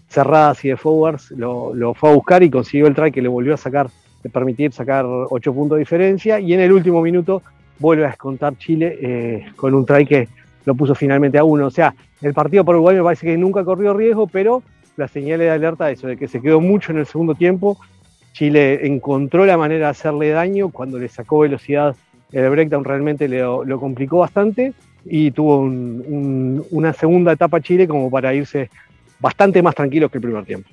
cerradas y de forwards, lo, fue a buscar y consiguió el try que le volvió a sacar, de permitir sacar 8 puntos de diferencia y en el último minuto vuelve a descontar Chile eh, con un try que lo puso finalmente a uno. O sea, el partido por Uruguay me parece que nunca corrió riesgo, pero la señal de alerta eso, de que se quedó mucho en el segundo tiempo. Chile encontró la manera de hacerle daño cuando le sacó velocidad el breakdown realmente lo, lo complicó bastante y tuvo un, un, una segunda etapa Chile como para irse bastante más tranquilo que el primer tiempo.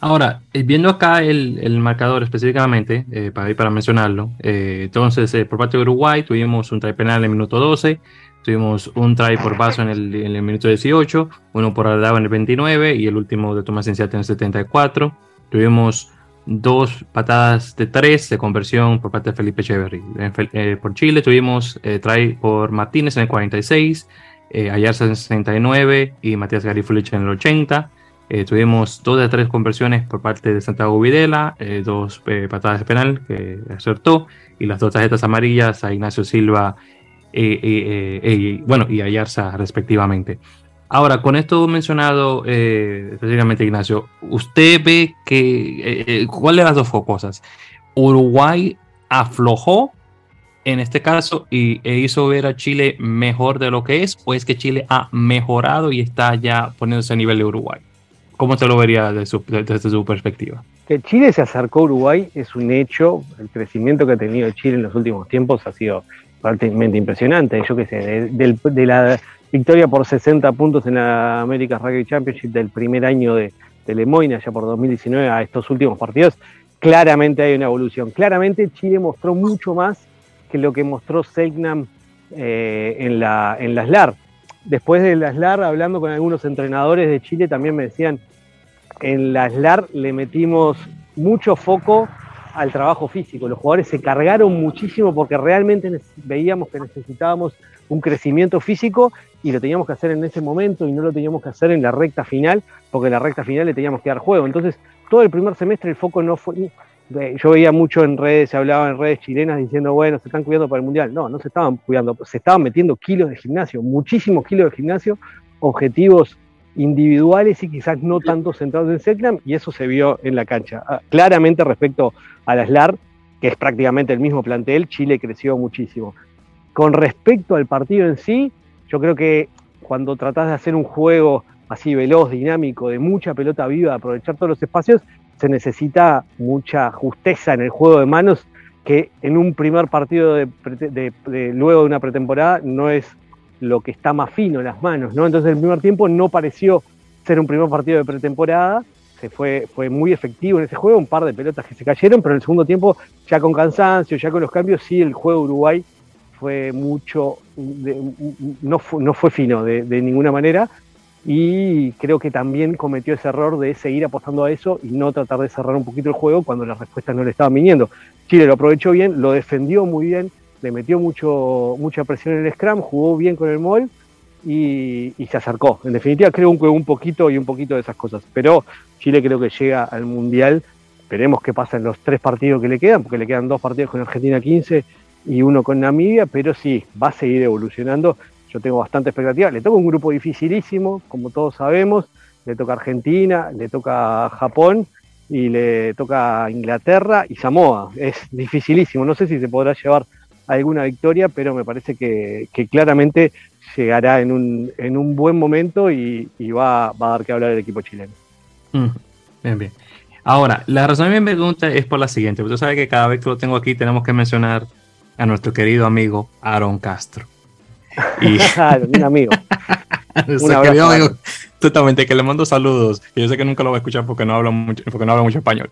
Ahora, eh, viendo acá el, el marcador específicamente, eh, para ir para mencionarlo, eh, entonces eh, por parte de Uruguay tuvimos un try penal en el minuto 12, tuvimos un try por paso en el, en el minuto 18, uno por Aldaba en el 29 y el último de Tomás Inciate en el 74. Tuvimos dos patadas de tres de conversión por parte de Felipe Echeverry. Eh, por Chile tuvimos eh, try por Martínez en el 46, eh, Ayarza en el 69 y Matías Garifulich en el 80. Eh, tuvimos dos de tres conversiones por parte de Santiago Videla, eh, dos eh, patadas de penal que acertó y las dos tarjetas amarillas a Ignacio Silva y bueno, y Ayarza respectivamente. Ahora, con esto mencionado eh, específicamente, Ignacio, ¿usted ve que, eh, cuál de las dos cosas? ¿Uruguay aflojó en este caso y, e hizo ver a Chile mejor de lo que es? ¿O es que Chile ha mejorado y está ya poniéndose a nivel de Uruguay? ¿Cómo se lo vería desde su, desde su perspectiva? Que Chile se acercó a Uruguay es un hecho. El crecimiento que ha tenido Chile en los últimos tiempos ha sido prácticamente impresionante. Yo qué sé, de, de, de la victoria por 60 puntos en la América Rugby Championship del primer año de, de Lemoyne, allá por 2019, a estos últimos partidos, claramente hay una evolución. Claramente Chile mostró mucho más lo que mostró Selknam eh, en, la, en la SLAR. Después de la SLAR, hablando con algunos entrenadores de Chile, también me decían, en la SLAR le metimos mucho foco al trabajo físico. Los jugadores se cargaron muchísimo porque realmente veíamos que necesitábamos un crecimiento físico y lo teníamos que hacer en ese momento y no lo teníamos que hacer en la recta final, porque en la recta final le teníamos que dar juego. Entonces, todo el primer semestre el foco no fue... Yo veía mucho en redes, se hablaba en redes chilenas diciendo, bueno, se están cuidando para el Mundial. No, no se estaban cuidando, se estaban metiendo kilos de gimnasio, muchísimos kilos de gimnasio, objetivos individuales y quizás no tanto centrados en Seclam, y eso se vio en la cancha. Claramente respecto a la SLAR, que es prácticamente el mismo plantel, Chile creció muchísimo. Con respecto al partido en sí, yo creo que cuando tratás de hacer un juego así veloz, dinámico, de mucha pelota viva, aprovechar todos los espacios, se necesita mucha justeza en el juego de manos que en un primer partido de, de, de, luego de una pretemporada no es lo que está más fino en las manos, ¿no? Entonces el primer tiempo no pareció ser un primer partido de pretemporada, se fue, fue muy efectivo en ese juego, un par de pelotas que se cayeron, pero en el segundo tiempo, ya con cansancio, ya con los cambios, sí el juego Uruguay fue mucho, de, no, fue, no fue fino de, de, ninguna manera y creo que también cometió ese error de seguir apostando a eso y no tratar de cerrar un poquito el juego cuando las respuestas no le estaban viniendo. Chile lo aprovechó bien, lo defendió muy bien, le metió mucho, mucha presión en el scrum, jugó bien con el mol y, y se acercó. En definitiva creo que un poquito y un poquito de esas cosas, pero Chile creo que llega al Mundial, veremos qué pasa en los tres partidos que le quedan, porque le quedan dos partidos con Argentina 15 y uno con Namibia, pero sí, va a seguir evolucionando. Yo tengo bastante expectativa. Le toca un grupo dificilísimo, como todos sabemos. Le toca Argentina, le toca Japón y le toca Inglaterra y Samoa. Es dificilísimo. No sé si se podrá llevar alguna victoria, pero me parece que, claramente llegará en un, en un buen momento y, y va, va, a dar que hablar el equipo chileno. Mm, bien, bien. Ahora, la razón de mi pregunta es por la siguiente. Usted sabe que cada vez que lo tengo aquí tenemos que mencionar a nuestro querido amigo Aaron Castro. Y... un amigo. un amigo, totalmente, que le mando saludos. Que yo sé que nunca lo va a escuchar porque no habla mucho, porque no habla mucho español.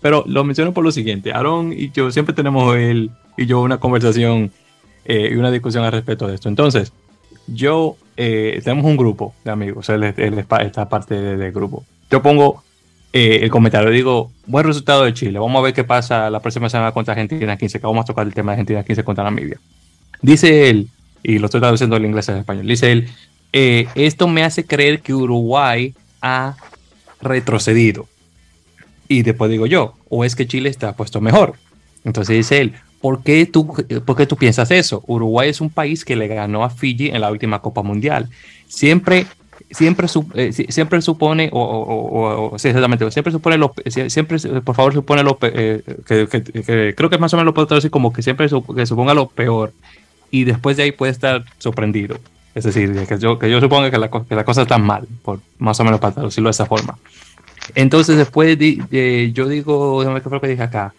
Pero lo menciono por lo siguiente. Aaron y yo siempre tenemos él y yo una conversación eh, y una discusión al respecto de esto. Entonces, yo eh, tenemos un grupo de amigos. Él, él está parte del de grupo. Yo pongo eh, el comentario. Digo, buen resultado de Chile. Vamos a ver qué pasa la próxima semana contra Argentina 15, que vamos a tocar el tema de Argentina 15 contra Namibia. Dice él, y lo estoy traduciendo del inglés al español, dice él, eh, esto me hace creer que Uruguay ha retrocedido. Y después digo yo, o es que Chile está puesto mejor. Entonces dice él, ¿por qué tú, por qué tú piensas eso? Uruguay es un país que le ganó a Fiji en la última Copa Mundial. Siempre siempre, eh, siempre supone, o, sí, exactamente, siempre supone, lo, siempre, por favor, supone lo, eh, que, creo que más o menos lo puedo traducir como que siempre que suponga lo peor y después de ahí puede estar sorprendido. Es decir, que yo, que yo suponga que la, que la cosa está mal, por más o menos para traducirlo de esa forma. Entonces, después de, yo digo, déjame ver qué fue lo que dije acá.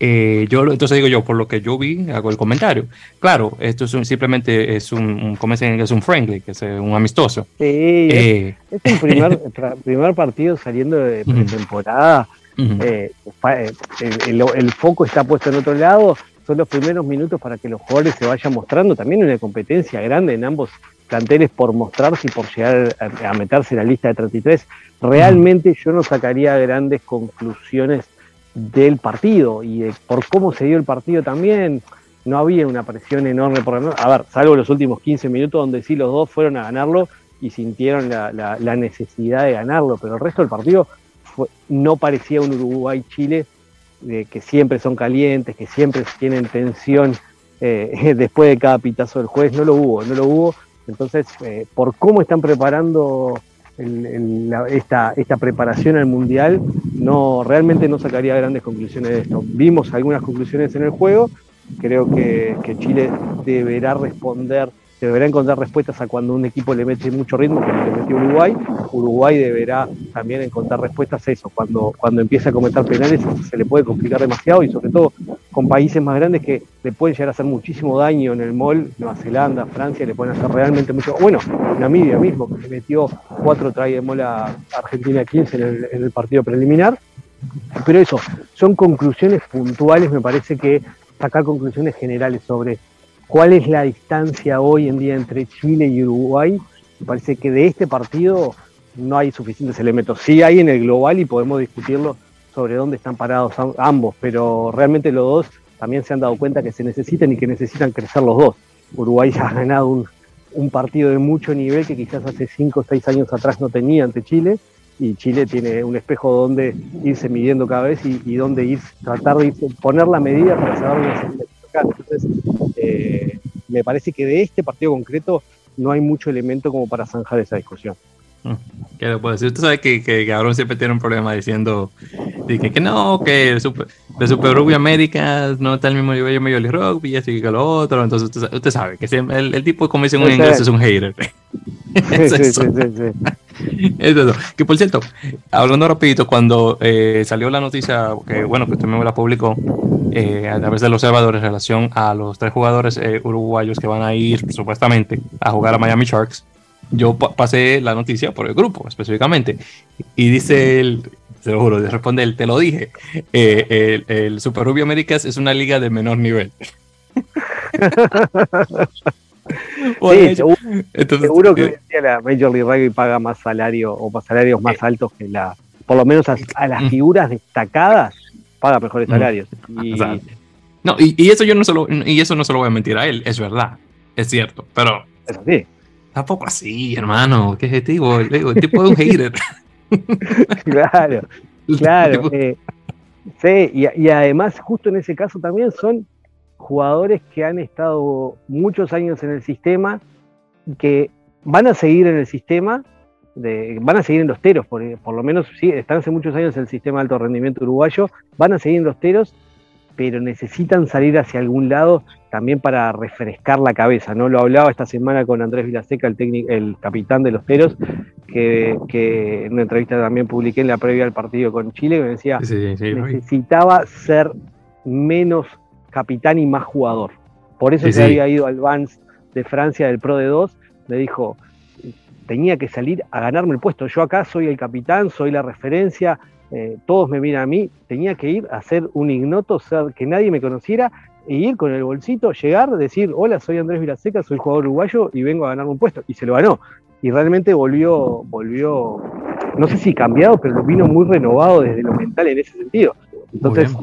Eh, yo entonces digo yo, por lo que yo vi, hago el comentario. Claro, esto es simplemente es un, un es un friendly, que es eh, un amistoso. Sí, eh, es, un primer, primer partido saliendo de pretemporada. el, el, foco está puesto en otro lado. Son los primeros minutos para que los jugadores se vayan mostrando. También una competencia grande en ambos planteles por mostrarse y por llegar a, meterse en la lista de 33. Realmente yo no sacaría grandes conclusiones del partido y por cómo se dio el partido también. No había una presión enorme por ganar. A ver, salvo los últimos 15 minutos donde sí los dos fueron a ganarlo y sintieron la, necesidad de ganarlo, pero el resto del partido no parecía un Uruguay-Chile de que siempre son calientes, que siempre tienen tensión eh, después de cada pitazo del juez. No lo hubo, no lo hubo. Entonces, eh, por cómo están preparando esta, esta preparación al Mundial, no, realmente no sacaría grandes conclusiones de esto. Vimos algunas conclusiones en el juego, creo que, que Chile deberá responder deberá encontrar respuestas a cuando un equipo le mete mucho ritmo, como le metió Uruguay. Uruguay deberá también encontrar respuestas a eso. Cuando, cuando empieza a cometer penales se le puede complicar demasiado y sobre todo con países más grandes que le pueden llegar a hacer muchísimo daño en el mall, Nueva Zelanda, Francia, le pueden hacer realmente mucho. Bueno, Namibia mismo, que le metió cuatro try de mall a Argentina 15 en el, en el partido preliminar. Pero eso, son conclusiones puntuales, me parece que sacar conclusiones generales sobre cuál es la distancia hoy en día entre Chile y Uruguay. Me parece que de este partido no hay suficientes elementos. Sí hay en el global y podemos discutirlo sobre dónde están parados ambos, pero realmente los dos también se han dado cuenta que se necesitan y que necesitan crecer los dos. Uruguay ya ha ganado un, partido de mucho nivel que quizás hace cinco o seis años atrás no tenía ante Chile y Chile tiene un espejo donde irse midiendo cada vez y, donde ir, tratar de poner la medida para saber dónde entonces, eh, me parece que de este partido concreto no hay mucho elemento como para zanjar esa discusión. Mm, ¿Qué le puedo decir? Usted sabe que, que, siempre tiene un problema diciendo que, que no, que el Super, Super Rugby América no está al mismo nivel de Major League Rugby y así que lo otro. Entonces usted, sabe que el, el, tipo, como dicen en inglés, es un hater. es sí, eso. Sí, sí, es eso. Que por cierto, hablando rapidito, cuando eh, salió la noticia, que bueno, que usted me la publicó, eh, a través del observador en relación a los tres jugadores eh, uruguayos que van a ir supuestamente a jugar a Miami Sharks, yo pasé la noticia por el grupo específicamente y dice él, se lo juro, responde él, te lo dije, eh, el, Super Rugby Américas es una liga de menor nivel. sí, seguro, que la Major League Rugby paga más salario o más salarios más altos que la, por lo menos a las figuras destacadas paga mejores salarios. Y... no, y, eso yo no solo, y eso no se lo voy a mentir a él, es verdad, es cierto, pero es así. Tampoco así, hermano, qué es tipo, el tipo de un hater. claro, claro. Eh, sí, y, y además, justo en ese caso también son jugadores que han estado muchos años en el sistema, que van a seguir en el sistema, van a seguir en los teros, por, por, lo menos sí, están hace muchos años en el sistema de alto rendimiento uruguayo, van a seguir en los teros, pero necesitan salir hacia algún lado también para refrescar la cabeza. ¿no? Lo hablaba esta semana con Andrés Vilaseca, el, técnico, el capitán de los teros, que, en una entrevista también publiqué en la previa al partido con Chile, que me decía, necesitaba ser menos capitán y más jugador. Por eso se había ido al Vans de Francia del Pro de 2, me dijo, tenía que salir a ganarme el puesto. Yo acá soy el capitán, soy la referencia, eh, todos me miran a mí, tenía que ir a ser un ignoto, ser, que nadie me conociera, e ir con el bolsito, llegar, decir, hola, soy Andrés Vilaseca, soy jugador uruguayo y vengo a ganarme un puesto. Y se lo ganó. Y realmente volvió, volvió no sé si cambiado, pero vino muy renovado desde lo mental en ese sentido. Entonces,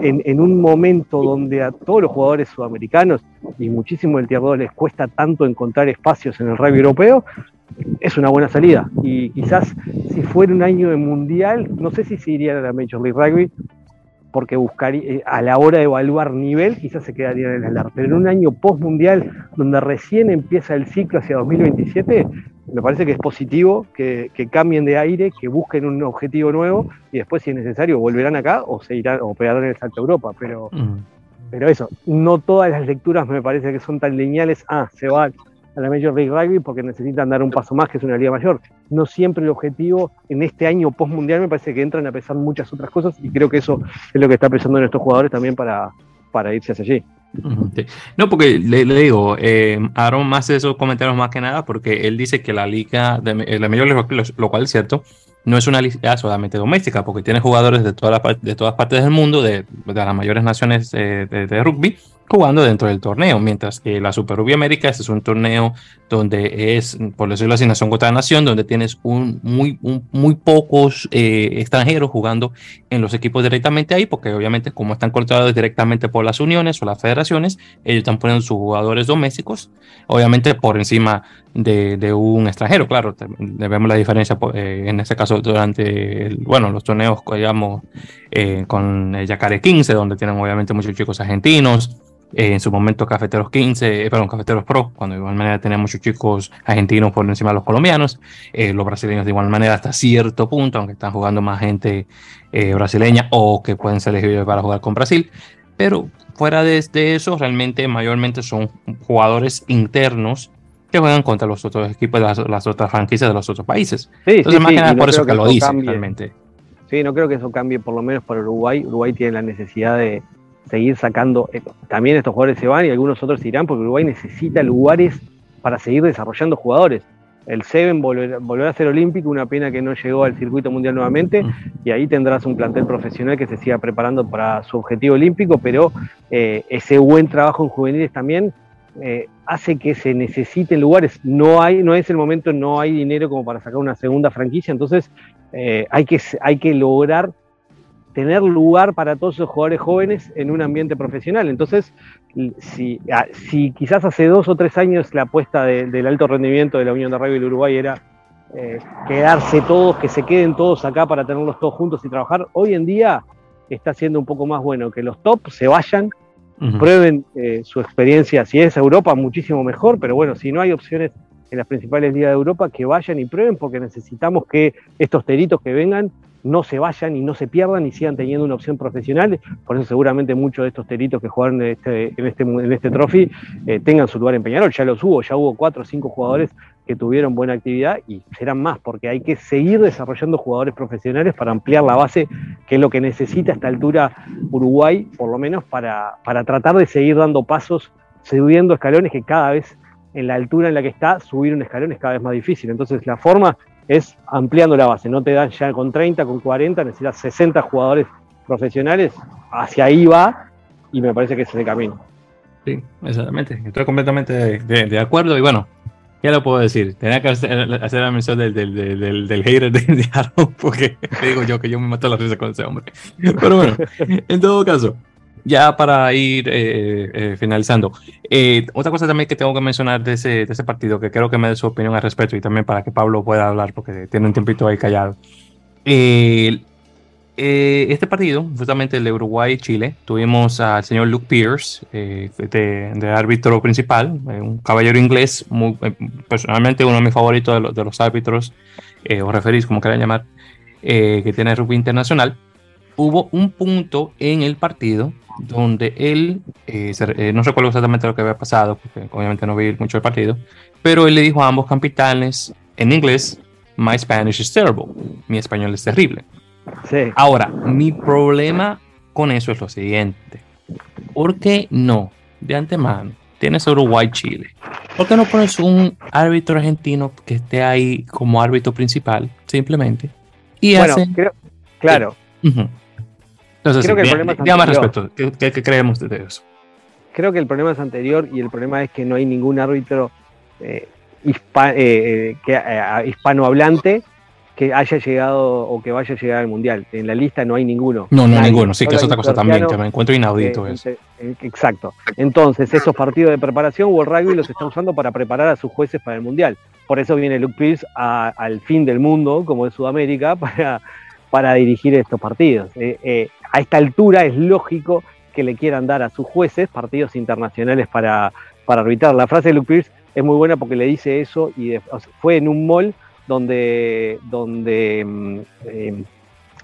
en, un momento donde a todos los jugadores sudamericanos y muchísimo del 2 les cuesta tanto encontrar espacios en el rugby europeo, es una buena salida. Y quizás si fuera un año de mundial, no sé si se iría a la Major League Rugby, porque buscaría, eh, a la hora de evaluar nivel, quizás se quedaría en el LAR. Pero en un año post-mundial, donde recién empieza el ciclo hacia 2027, me parece que es positivo que, cambien de aire, que busquen un objetivo nuevo y después, si es necesario, volverán acá o se irán o pegarán el salto a Europa. Pero, mm. pero eso, no todas las lecturas me parece que son tan lineales. Ah, se va a la Major League Rugby porque necesitan dar un paso más, que es una liga mayor. No siempre el objetivo en este año post-mundial me parece que entran a pesar muchas otras cosas y creo que eso es lo que está pensando en estos jugadores también para, para irse hacia allí. No, porque le, digo, eh, Aaron más de esos comentarios más que nada, porque él dice que la liga, de, la mayor lo cual es cierto, no es una liga solamente doméstica, porque tiene jugadores de, toda de todas partes del mundo, de, las mayores naciones eh, de, rugby, jugando dentro del torneo, mientras que la Super Rugby América es un torneo donde es, por decirlo así, nación contra nación, donde tienes un, muy, muy pocos eh, extranjeros jugando en los equipos directamente ahí, porque obviamente como están controlados directamente por las uniones o las federaciones, ellos están poniendo sus jugadores domésticos, obviamente por encima de, un extranjero, claro, vemos la diferencia eh, en este caso durante, bueno, los torneos, digamos, eh, con el Yacare 15, donde tienen obviamente muchos chicos argentinos, eh, en su momento Cafeteros 15, eh, perdón, Cafeteros Pro, cuando de igual manera tenía muchos chicos argentinos por encima de los colombianos, eh, los brasileños de igual manera hasta cierto punto, aunque están jugando más gente brasileña o que pueden ser elegibles para jugar con Brasil, pero fuera de, eso, realmente mayormente son jugadores internos que juegan contra los otros equipos de las, otras franquicias de los otros países. Entonces, más que nada por eso que, lo dicen realmente. Sí, no creo que eso cambie, por lo menos para Uruguay. Uruguay tiene la necesidad de, seguir sacando. Eh, también estos jugadores se van y algunos otros irán porque Uruguay necesita lugares para seguir desarrollando jugadores. El Seven volverá, a ser olímpico, una pena que no llegó al circuito mundial nuevamente, y ahí tendrás un plantel profesional que se siga preparando para su objetivo olímpico, pero eh, ese buen trabajo en juveniles también eh, hace que se necesiten lugares. No hay, no es el momento, no hay dinero como para sacar una segunda franquicia, entonces hay, que, hay que lograr tener lugar para todos esos jugadores jóvenes en un ambiente profesional. Entonces, si, ah, si quizás hace dos o tres años la apuesta del alto rendimiento de la Unión de Rugby del Uruguay era eh, quedarse todos, que se queden todos acá para tenerlos todos juntos y trabajar, hoy en día está siendo un poco más bueno que los top se vayan, prueben eh, su experiencia, si es Europa, muchísimo mejor, pero bueno, si no hay opciones en las principales ligas de Europa, que vayan y prueben porque necesitamos que estos teritos que vengan no se vayan y no se pierdan y sigan teniendo una opción profesional. Por eso seguramente muchos de estos teritos que jugaron en este, en este, en este trophy eh, tengan su lugar en Peñarol. Ya los hubo, ya hubo cuatro o cinco jugadores que tuvieron buena actividad y serán más, porque hay que seguir desarrollando jugadores profesionales para ampliar la base, que es lo que necesita a esta altura Uruguay, por lo menos para, para tratar de seguir dando pasos, subiendo escalones que cada vez en la altura en la que está, subir un escalón es cada vez más difícil. Entonces la forma es ampliando la base. No te dan ya con 30, con 40, necesitas 60 jugadores profesionales. Hacia ahí va y me parece que ese es el camino. Sí, exactamente. Estoy completamente de, acuerdo y bueno, ya lo puedo decir. Tenía que hacer, la mención del, del, del, del hater de, de porque digo yo que yo me mato la risa con ese hombre. Pero bueno, en todo caso, ya para ir eh, eh, finalizando, eh, otra cosa también que tengo que mencionar de ese, de ese partido, que creo que me dé su opinión al respecto y también para que Pablo pueda hablar, porque tiene un tiempito ahí callado. este partido, justamente el de Uruguay-Chile, tuvimos al señor Luke Pierce de, árbitro principal, un caballero inglés, muy, personalmente uno de mis favoritos de, los, de los árbitros, o referís, como quieran llamar, que tiene rugby internacional hubo un punto en el partido donde él, eh, eh, no recuerdo exactamente lo que había pasado, porque obviamente no vi mucho el partido, pero él le dijo a ambos capitanes en inglés, My Spanish is terrible, mi español es terrible. Sí. Ahora, mi problema con eso es lo siguiente, ¿por qué no, de antemano, tienes Uruguay-Chile? ¿Por qué no pones un árbitro argentino que esté ahí como árbitro principal, simplemente? Y bueno, claro. Creo que el problema es más respecto. ¿Qué, creemos de eso? Creo que el problema es anterior y el problema es que no hay ningún árbitro eh, eh, eh, hispanohablante que haya llegado o que vaya a llegar al Mundial. En la lista no hay ninguno. No, no hay ninguno, sí, que es otra cosa también, que me encuentro inaudito eh, eh, Exacto. Entonces, esos partidos de preparación, World Rugby los está usando para preparar a sus jueces para el Mundial. Por eso viene Luke Pierce al fin del mundo, como es Sudamérica, para, para dirigir estos partidos. Eh, a esta altura es lógico que le quieran dar a sus jueces partidos internacionales para, para. La frase de Luke Pierce es muy buena porque le dice eso y fue en un mall donde, donde mm, eh,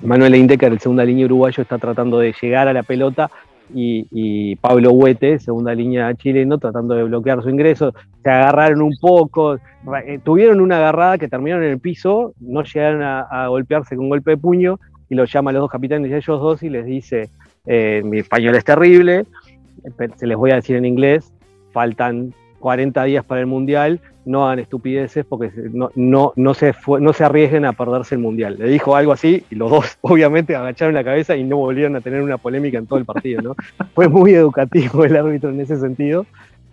Manuel Indecker, el segunda línea uruguayo, está tratando de llegar a la pelota y, Pablo Huete, segunda línea chileno, tratando de bloquear su ingreso. Se agarraron un poco, eh, tuvieron una agarrada que terminaron en el piso, no llegaron a, golpearse con golpe de puño y lo llama a los dos capitanes y a ellos dos y les dice, eh, mi español es terrible, se les voy a decir en inglés, faltan 40 días para el Mundial, no hagan estupideces porque no, no, no, se no se arriesguen a perderse el Mundial. Le dijo algo así y los dos obviamente agacharon la cabeza y no volvieron a tener una polémica en todo el partido. ¿no? fue muy educativo el árbitro en ese sentido.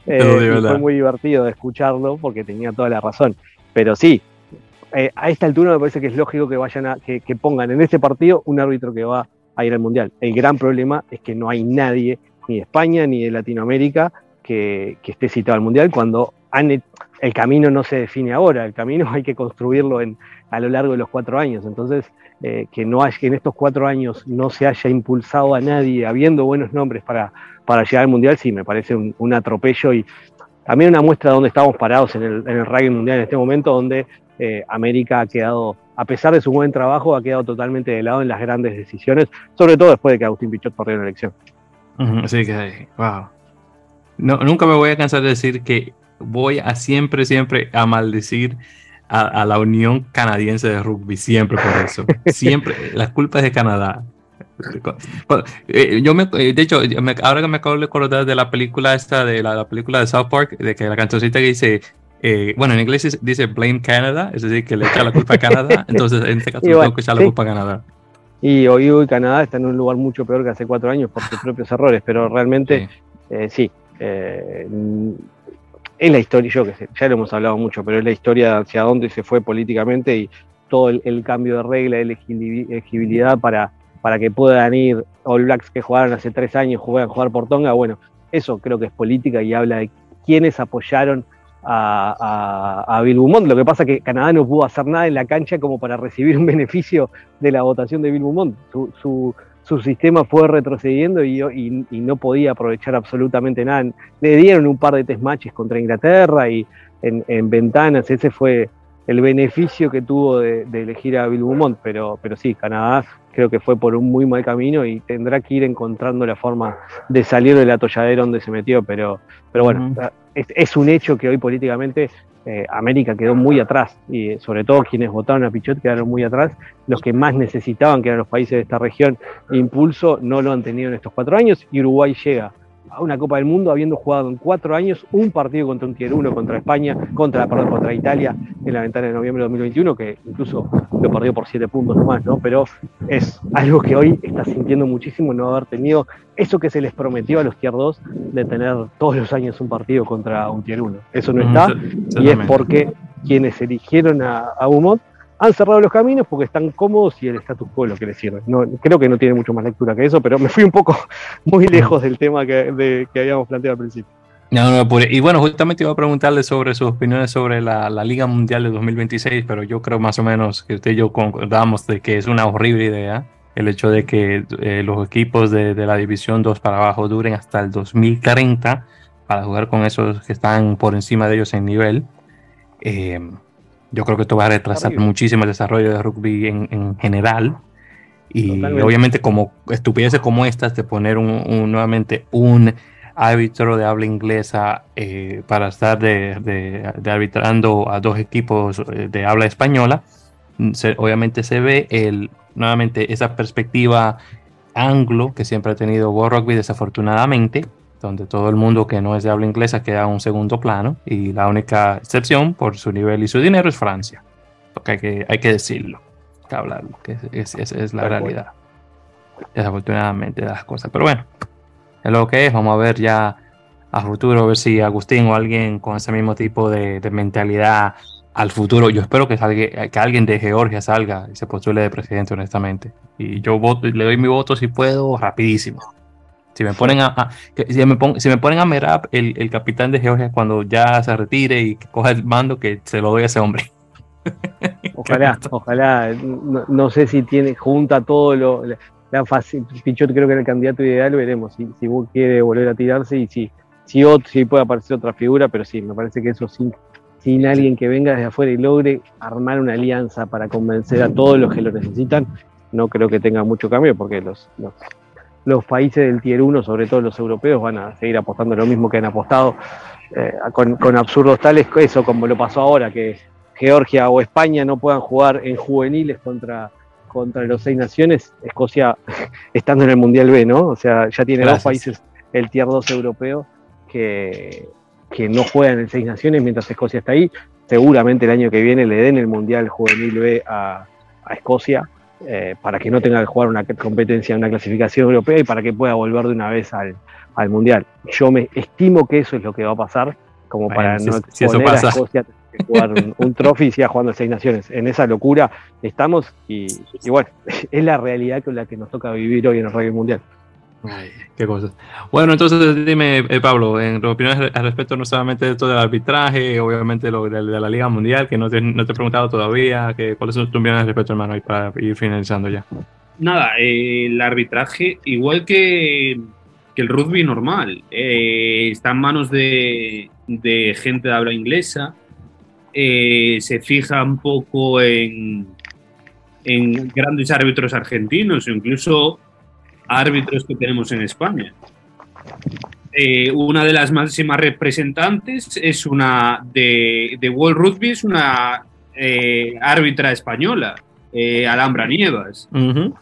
Eh, fue muy divertido de escucharlo porque tenía toda la razón. Pero sí, eh, a esta altura me parece que es lógico que vayan a, que, pongan en este partido un árbitro que va a ir al Mundial. El gran problema es que no hay nadie, ni de España ni de Latinoamérica, que, esté citado al Mundial cuando el camino no se define ahora, el camino hay que construirlo a lo largo de los cuatro años. Entonces, eh, que, no hay, que en estos cuatro años no se haya impulsado a nadie habiendo buenos nombres para, para llegar al Mundial, sí, me parece un, atropello y también una muestra de dónde estamos parados en el, en el rugby mundial en este momento, donde eh, América ha quedado, a pesar de su buen trabajo, ha quedado totalmente de lado en las grandes decisiones, sobre todo después de que Agustín Pichot perdió la elección. Así que, wow, no, nunca me voy a cansar de decir que voy a siempre, siempre a maldecir a, la Unión Canadiense de Rugby, siempre por eso. Siempre, las culpas de Canadá. Eh, yo me, eh, de hecho, ahora que me acabo de acordar de la película esta, de la, película de South Park, de que la cancioncita que dice, eh, bueno, en inglés dice Blame Canada, es decir, que le echa la culpa a Canadá, entonces en este caso tengo que echar la culpa a Canadá. Y hoy, hoy Canadá está en un lugar mucho peor que hace cuatro años por sus propios errores, pero realmente sí, eh, es la historia, yo que sé, ya lo hemos hablado mucho, pero es la historia hacia dónde se fue políticamente y todo el, cambio de regla, de elegibilidad para, para que puedan ir All Blacks que jugaron hace tres años, juegan jugar por Tonga. Bueno, eso creo que es política y habla de quiénes apoyaron a, a, Bill Beaumont. Lo que pasa es que Canadá no pudo hacer nada en la cancha como para recibir un beneficio de la votación de Bill Beaumont. su, su sistema fue retrocediendo y, y, no podía aprovechar absolutamente nada. Le dieron un par de test matches contra Inglaterra y en, ventanas, ese fue el beneficio que tuvo de, elegir a Bill Beaumont, pero, pero sí, Canadá creo que fue por un muy mal camino y tendrá que ir encontrando la forma de salir del atolladero donde se metió, pero, pero bueno, es, es, un hecho que hoy políticamente eh, América quedó muy atrás y sobre todo quienes votaron a Pichot quedaron muy atrás. Los que más necesitaban, que eran los países de esta región, impulso, no lo han tenido en estos cuatro años y Uruguay llega a una Copa del Mundo habiendo jugado en cuatro años un partido contra un Tier 1 contra España, contra, perdón, contra Italia en la ventana de noviembre de 2021, que incluso lo perdió por siete puntos nomás, ¿no? Pero es algo que hoy está sintiendo muchísimo no haber tenido eso que se les prometió a los Tier 2 de tener todos los años un partido contra un Tier 1. Eso no está y es porque quienes eligieron a, a han cerrado los caminos porque están cómodos y el status quo lo que les sirve. No, creo que no tiene mucho más lectura que eso, pero me fui un poco muy lejos del tema que, habíamos planteado al principio. No, no, y bueno, justamente iba a preguntarle sobre sus opiniones sobre la, Liga Mundial de 2026, pero yo creo más o menos que usted y yo concordamos de que es una horrible idea el hecho de que eh, los equipos de, la División 2 para abajo duren hasta el 2030 para jugar con esos que están por encima de ellos en nivel. Eh, yo creo que esto va a retrasar muchísimo el desarrollo de rugby en, general. Y obviamente como estupideces como estas de poner un, nuevamente un árbitro de habla inglesa eh, para estar de, arbitrando a dos equipos eh, de habla española, obviamente se ve el, nuevamente esa perspectiva anglo que siempre ha tenido World Rugby desafortunadamente donde todo el mundo que no es de habla inglesa queda en un segundo plano y la única excepción por su nivel y su dinero es Francia. Porque hay que, hay que decirlo, que hablarlo, que es, es, la realidad. Desafortunadamente de las cosas. Pero bueno, es lo que es. Vamos a ver ya a futuro, a ver si Agustín o alguien con ese mismo tipo de, mentalidad al futuro. Yo espero que, salga, que alguien de Georgia salga y se postule de presidente, honestamente. Y yo voto, le doy mi voto si puedo, rapidísimo. Si me ponen a, si, me si me ponen a Merab, el, el, capitán de Georgia, cuando ya se retire y coja el mando, que se lo doy a ese hombre. Ojalá, ojalá. No, sé si tiene, junta todo lo. La, fácil, Pichot creo que era el candidato ideal, veremos si, si quiere volver a tirarse y si, si, si puede aparecer otra figura, pero sí, me parece que eso sin, sin alguien que venga desde afuera y logre armar una alianza para convencer a todos los que lo necesitan, no creo que tenga mucho cambio porque los, los, países del Tier 1, sobre todo los europeos, van a seguir apostando lo mismo que han apostado eh, con, con, absurdos tales, eso como lo pasó ahora, que Georgia o España no puedan jugar en juveniles contra, contra los seis naciones, Escocia estando en el Mundial B, ¿no? O sea, ya tiene dos países el Tier 2 europeo que, que no juegan en seis naciones mientras Escocia está ahí. Seguramente el año que viene le den el Mundial Juvenil B a, Escocia eh, para que no tenga que jugar una competencia, una clasificación europea y para que pueda volver de una vez al, Mundial. Yo me estimo que eso es lo que va a pasar, como para no si, eso pasa. a Escocia jugar un, un trophy y siga jugando seis naciones. En esa locura estamos y, y, bueno, es la realidad con la que nos toca vivir hoy en el rugby mundial. Ay, qué cosas. Bueno, entonces dime, eh, Pablo, en opiniones al respecto no solamente de todo el arbitraje, obviamente lo de, la Liga Mundial, que no te, no te he preguntado todavía, que, ¿cuáles son tus opiniones al respecto, hermano? Y para ir finalizando ya. Nada, eh, el arbitraje, igual que, que el rugby normal, eh, está en manos de, de, gente de habla inglesa, se fija un poco en, en grandes árbitros argentinos, incluso árbitros que tenemos en España. Eh, una de las máximas representantes es una de, World Rugby, es una eh, árbitra española, eh, Alhambra Nievas.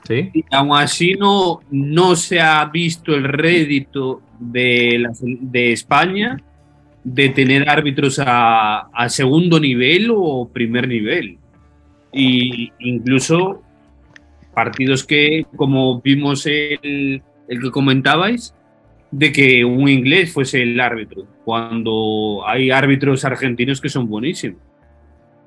Y aún así no, no se ha visto el rédito de, de España de tener árbitros a, a, segundo nivel o primer nivel. Y incluso partidos que, como vimos el, el que comentabais, de que un inglés fuese el árbitro, cuando hay árbitros argentinos que son buenísimos.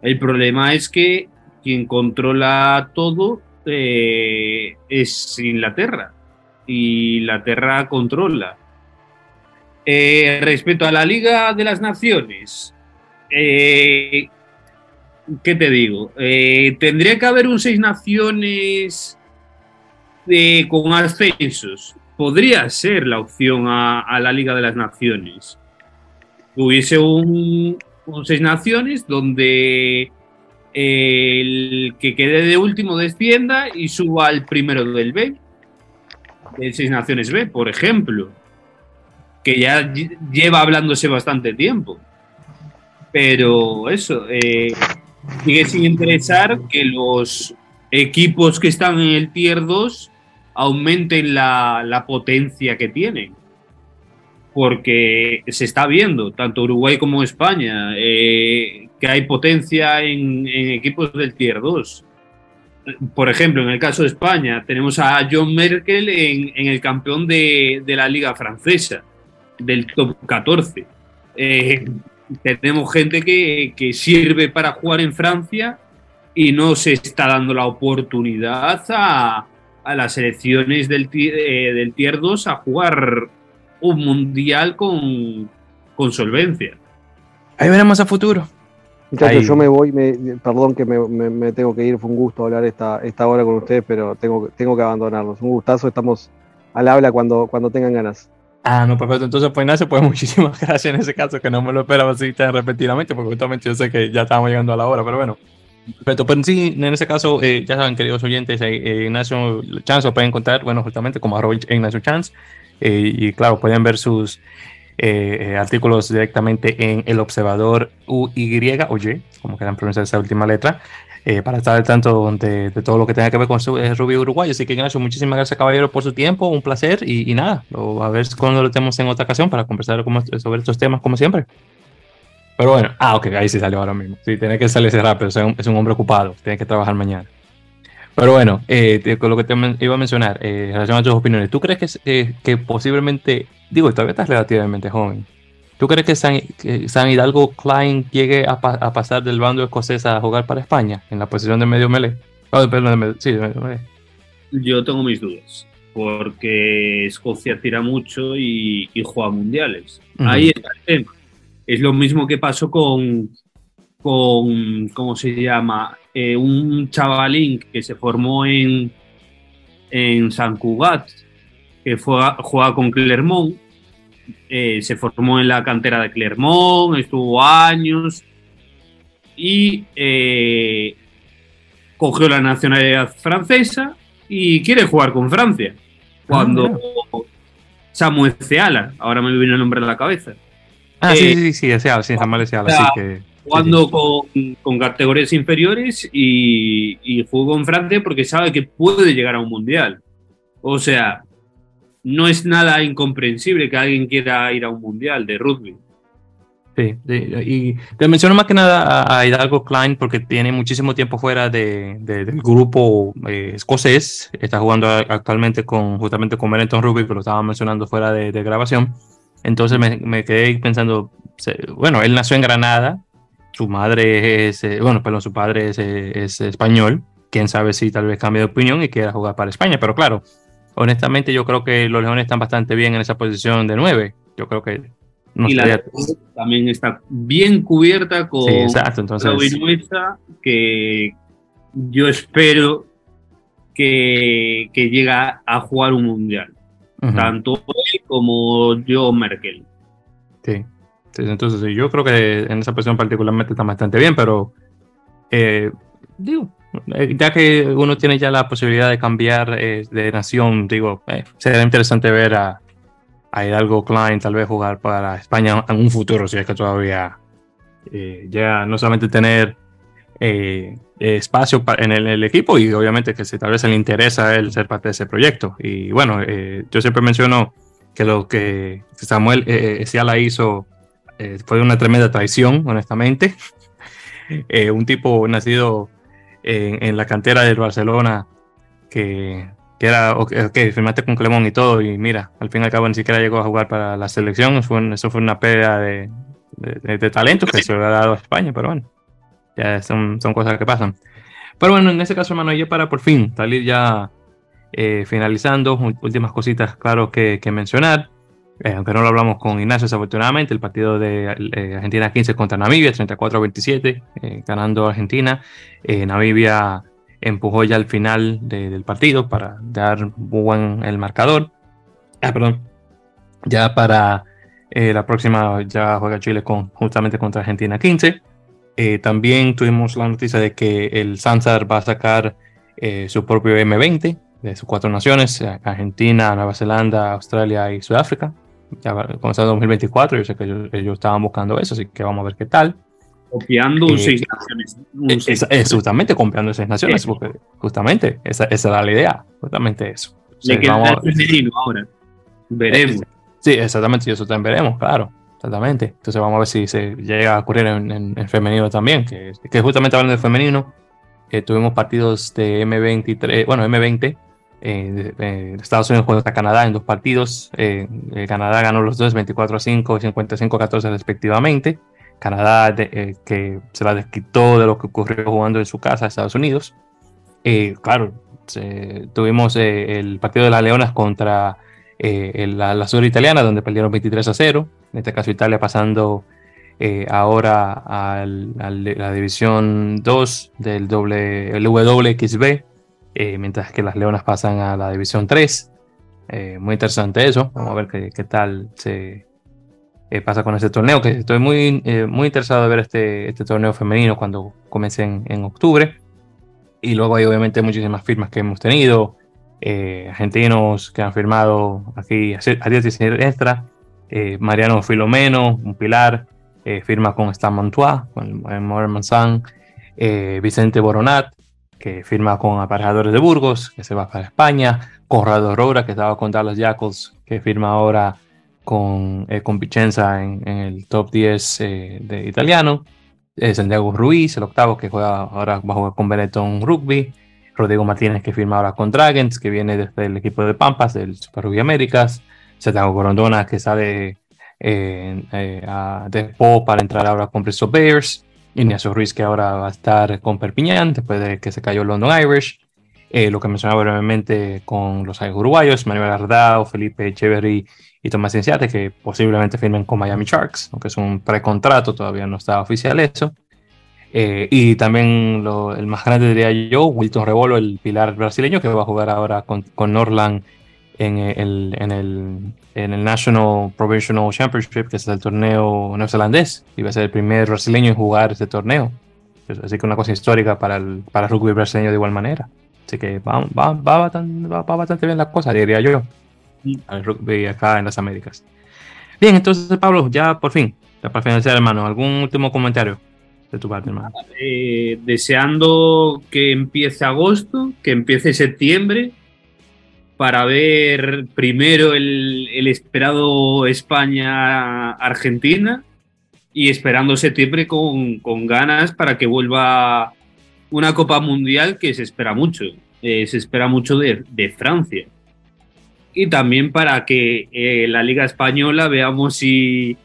El problema es que quien controla todo eh, es Inglaterra y Inglaterra controla. Eh, respecto a la Liga de las Naciones, eh, ¿qué te digo? Eh, tendría que haber un seis naciones con ascensos. Podría ser la opción a, la Liga de las Naciones. Hubiese un, seis naciones donde el que quede de último descienda y suba al primero del B, el seis naciones B, por ejemplo, que ya lleva hablándose bastante tiempo. Pero eso, eh, sigue sin interesar que los equipos que están en el Tier 2 aumenten la, potencia que tienen. Porque se está viendo, tanto Uruguay como España, eh, que hay potencia en, equipos del Tier 2. Por ejemplo, en el caso de España, tenemos a John Merkel en, el campeón de, la Liga Francesa, del top 14 tenemos gente que, sirve para jugar en Francia y no se está dando la oportunidad a, las selecciones del, eh, del Tier 2 a jugar un mundial con, solvencia. Ahí veremos a futuro. Muchachos, yo me voy, perdón que me, tengo que ir, fue un gusto hablar esta, esta hora con ustedes, pero tengo, tengo que abandonarlos. Un gustazo, estamos al habla cuando, cuando tengan ganas. Ah, no, perfecto. Entonces, pues Ignacio, pues muchísimas gracias en ese caso, que no me lo esperaba así tan repetidamente, porque justamente yo sé que ya estábamos llegando a la hora, pero bueno. Perfecto, pero sí, en ese caso, eh, ya saben, queridos oyentes, eh, eh, Ignacio Chance lo pueden encontrar, bueno, justamente como arroba Ignacio Chance, y claro, pueden ver sus artículos directamente en el observador UY o Y, como quieran pronunciar esa última letra, eh, para estar al tanto de, todo lo que tenga que ver con eh, Rubio Uruguay. Así que Ignacio, muchísimas gracias caballero por su tiempo, un placer y, nada, a ver cuando lo tenemos en otra ocasión para conversar sobre estos temas como siempre. Pero bueno, ah, ok, ahí sí salió ahora mismo. Sí, tiene que salirse rápido, es un, es un hombre ocupado, tiene que trabajar mañana. Pero bueno, eh, con lo que te iba a mencionar, en relación a tus opiniones, ¿tú crees que, que posiblemente, digo, todavía estás relativamente joven, ¿Tú crees que San, Hidalgo Klein llegue a, pasar del bando escocés a jugar para España en la posición de medio melee? Oh, sí, Yo tengo mis dudas, porque Escocia tira mucho y, juega mundiales. Ahí está el tema. Es lo mismo que pasó con, con ¿cómo se llama? Eh, un chavalín que se formó en, en San Cugat, que fue juega con Clermont eh, se formó en la cantera de Clermont, estuvo años y eh, cogió la nacionalidad francesa y quiere jugar con Francia. Cuando ah, Samuel Ceala, ahora me viene el nombre a la cabeza. Ah, sí, sí, sí, Ceala, sí, Samuel sí que... Jugando Con, categorías inferiores y, y jugó con Francia porque sabe que puede llegar a un mundial. O sea, no es nada incomprensible que alguien quiera ir a un mundial de rugby. Sí, y te menciono más que nada a, Hidalgo Klein porque tiene muchísimo tiempo fuera de, del grupo eh, escocés. Está jugando actualmente con justamente con Benetton Rugby, que lo estaba mencionando fuera de, grabación. Entonces me, quedé pensando, bueno, él nació en Granada, su madre es, eh, bueno, perdón, su padre es, es español. Quién sabe si tal vez cambie de opinión y quiera jugar para España, pero claro, honestamente yo creo que los Leones están bastante bien en esa posición de 9. Yo creo que no y la también está bien cubierta con sí, exacto, entonces... que yo espero que, que llega a jugar un mundial. Tanto él como yo Merkel. Sí. entonces yo creo que en esa posición particularmente está bastante bien, pero eh, digo, ya que uno tiene ya la posibilidad de cambiar eh, de nación, digo, eh, sería interesante ver a, a, Hidalgo Klein tal vez jugar para España en un futuro, si es que todavía ya no solamente tener espacio en el, equipo y obviamente que si tal vez le interesa él ser parte de ese proyecto. Y bueno, yo siempre menciono que lo que Samuel la hizo fue una tremenda traición, honestamente. un tipo nacido en, la cantera del Barcelona, que, que era, ok, firmaste con Clemón y todo, y mira, al fin y al cabo ni siquiera llegó a jugar para la selección, eso fue, una pérdida de, de, talento que se le ha dado a España, pero bueno, ya son, son cosas que pasan. Pero bueno, en ese caso, hermano, ya para por fin salir ya eh, finalizando, últimas cositas, claro, que mencionar. Eh, aunque no lo hablamos con Ignacio, desafortunadamente, el partido de eh, Argentina 15 contra Namibia, 34-27, eh, ganando Argentina. Namibia empujó ya al final del partido para dar buen el marcador. Ah, perdón. Ya para la próxima ya juega Chile con, justamente contra Argentina 15. también tuvimos la noticia de que el Sansar va a sacar su propio M20 de sus cuatro naciones, Argentina, Nueva Zelanda, Australia y Sudáfrica ya comenzando 2024, yo sé que ellos, estaban buscando eso, así que vamos a ver qué tal. Copiando un eh, seis naciones. Es, justamente copiando seis naciones, porque justamente esa, esa, era la idea, justamente eso. Le queda el femenino ahora. Veremos. Sí, exactamente, y eso también veremos, claro. Exactamente. Entonces vamos a ver si se llega a ocurrir en, en, femenino también, que, que, justamente hablando de femenino, eh, tuvimos partidos de M23, bueno, M20, eh, Estados Unidos contra Canadá en dos partidos. Eh, eh, Canadá ganó los dos 24 a 5 y 55 a 14 respectivamente. Canadá que se la desquitó de lo que ocurrió jugando en su casa a Estados Unidos. claro, tuvimos el partido de las Leonas contra la, la, sur italiana donde perdieron 23 a 0. En este caso Italia pasando ahora a la división 2 del WXB eh, mientras que las Leonas pasan a la División 3. Eh, muy interesante eso. Vamos a ver qué, qué tal se eh, pasa con este torneo, que estoy muy, muy interesado de ver este, este torneo femenino cuando comience en, octubre. Y luego hay obviamente muchísimas firmas que hemos tenido. argentinos que han firmado aquí a 10 y siniestra. Mariano Filomeno, un pilar, firma con Stan Montois, con Morgan Manzan. Vicente Boronat, que firma con Aparejadores de Burgos, que se va para España, Conrado Roura, que estaba con Dallas Jackals, que firma ahora con, eh, con Vicenza en, el top 10 eh, de italiano, eh, Santiago Ruiz, el octavo, que juega ahora va a jugar con Benetton Rugby, Rodrigo Martínez, que firma ahora con Dragons, que viene desde el equipo de Pampas, del Super Rugby Américas, Santiago Corondona, que sale a Despo para entrar ahora con Bristol Bears. Ignacio Ruiz que ahora va a estar con Perpiñán después de que se cayó London Irish. lo que mencionaba brevemente con los uruguayos, Manuel Ardao, Felipe Echeverry y Tomás Cinciate, que posiblemente firmen con Miami Sharks, aunque es un precontrato, todavía no está oficial eso. Eh, y también el más grande diría yo, Wilton Rebolo, el pilar brasileño, que va a jugar ahora con, con Norland en el, en, el, en el National Provincial Championship, que es el torneo neozelandés, y va a ser el primer brasileño en jugar ese torneo. Así que una cosa histórica para el, para el rugby brasileño de igual manera. Así que va, va, va, bastante, va, bastante bien la cosa, diría yo al rugby acá en las Américas. Bien, entonces Pablo, ya por fin, ya para finalizar hermano, ¿algún último comentario de tu parte hermano? Eh, deseando que empiece agosto, que empiece septiembre, para ver primero el, esperado España-Argentina y esperando septiembre con, con, ganas para que vuelva una Copa Mundial que se espera mucho. Eh, se espera mucho de, de Francia y también para que eh, la Liga Española veamos si,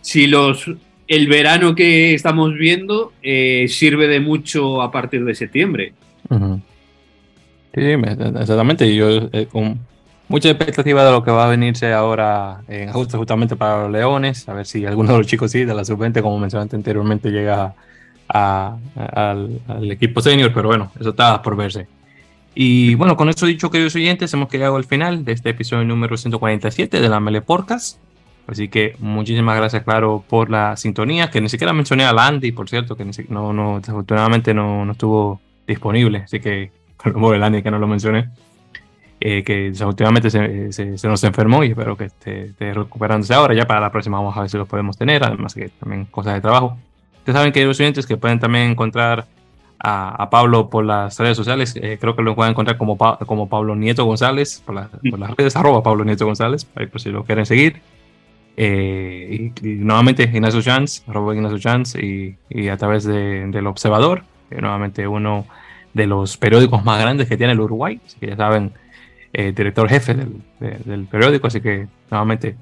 si los, el verano que estamos viendo eh, sirve de mucho a partir de septiembre. Sí, exactamente. Yo eh, con mucha expectativa de lo que va a venirse ahora en agosto justamente para los Leones, a ver si alguno de los chicos sí, de la sub-20, como mencionaste anteriormente, llega al, al equipo senior, pero bueno, eso está por verse. Y bueno, con esto dicho, queridos oyentes, hemos llegado al final de este episodio número 147 de la Mele Podcast. Así que muchísimas gracias, claro, por la sintonía, que ni siquiera mencioné a Landy, por cierto, que no, no, desafortunadamente no, no estuvo disponible. Así que, por el Landy que no lo mencioné, eh, que desafortunadamente se, se, nos enfermó y espero que esté, esté, recuperándose ahora. Ya para la próxima vamos a ver si lo podemos tener, además que también cosas de trabajo. Ustedes saben, queridos oyentes, que pueden también encontrar a, Pablo por las redes sociales. Eh, creo que lo pueden encontrar como, como Pablo Nieto González, por, las redes, arroba Pablo Nieto González, ahí por si lo quieren seguir. Eh, y, nuevamente Ignacio Chance, arroba Ignacio Chance, y, y, a través de, del Observador, nuevamente uno de los periódicos más grandes que tiene el Uruguay, así que ya saben, eh, director jefe del, del, periódico, así que nuevamente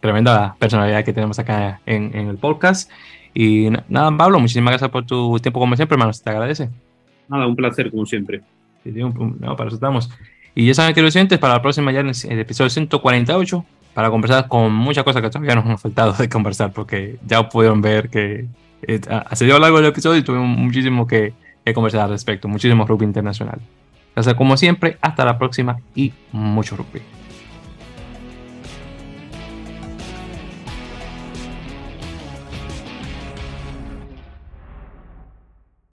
tremenda personalidad que tenemos acá en, en el podcast. Y nada, Pablo, muchísimas gracias por tu tiempo como siempre, hermano. Se te agradece. Nada, un placer como siempre. Sí, no, para eso estamos. Y ya saben, queridos oyentes, para la próxima ya en el episodio 148, para conversar con muchas cosas que todavía nos han faltado de conversar, porque ya pudieron ver que eh, se dio largo el episodio y tuvimos muchísimo que, que conversar al respecto, muchísimo rugby internacional. Gracias como siempre, hasta la próxima y mucho rugby.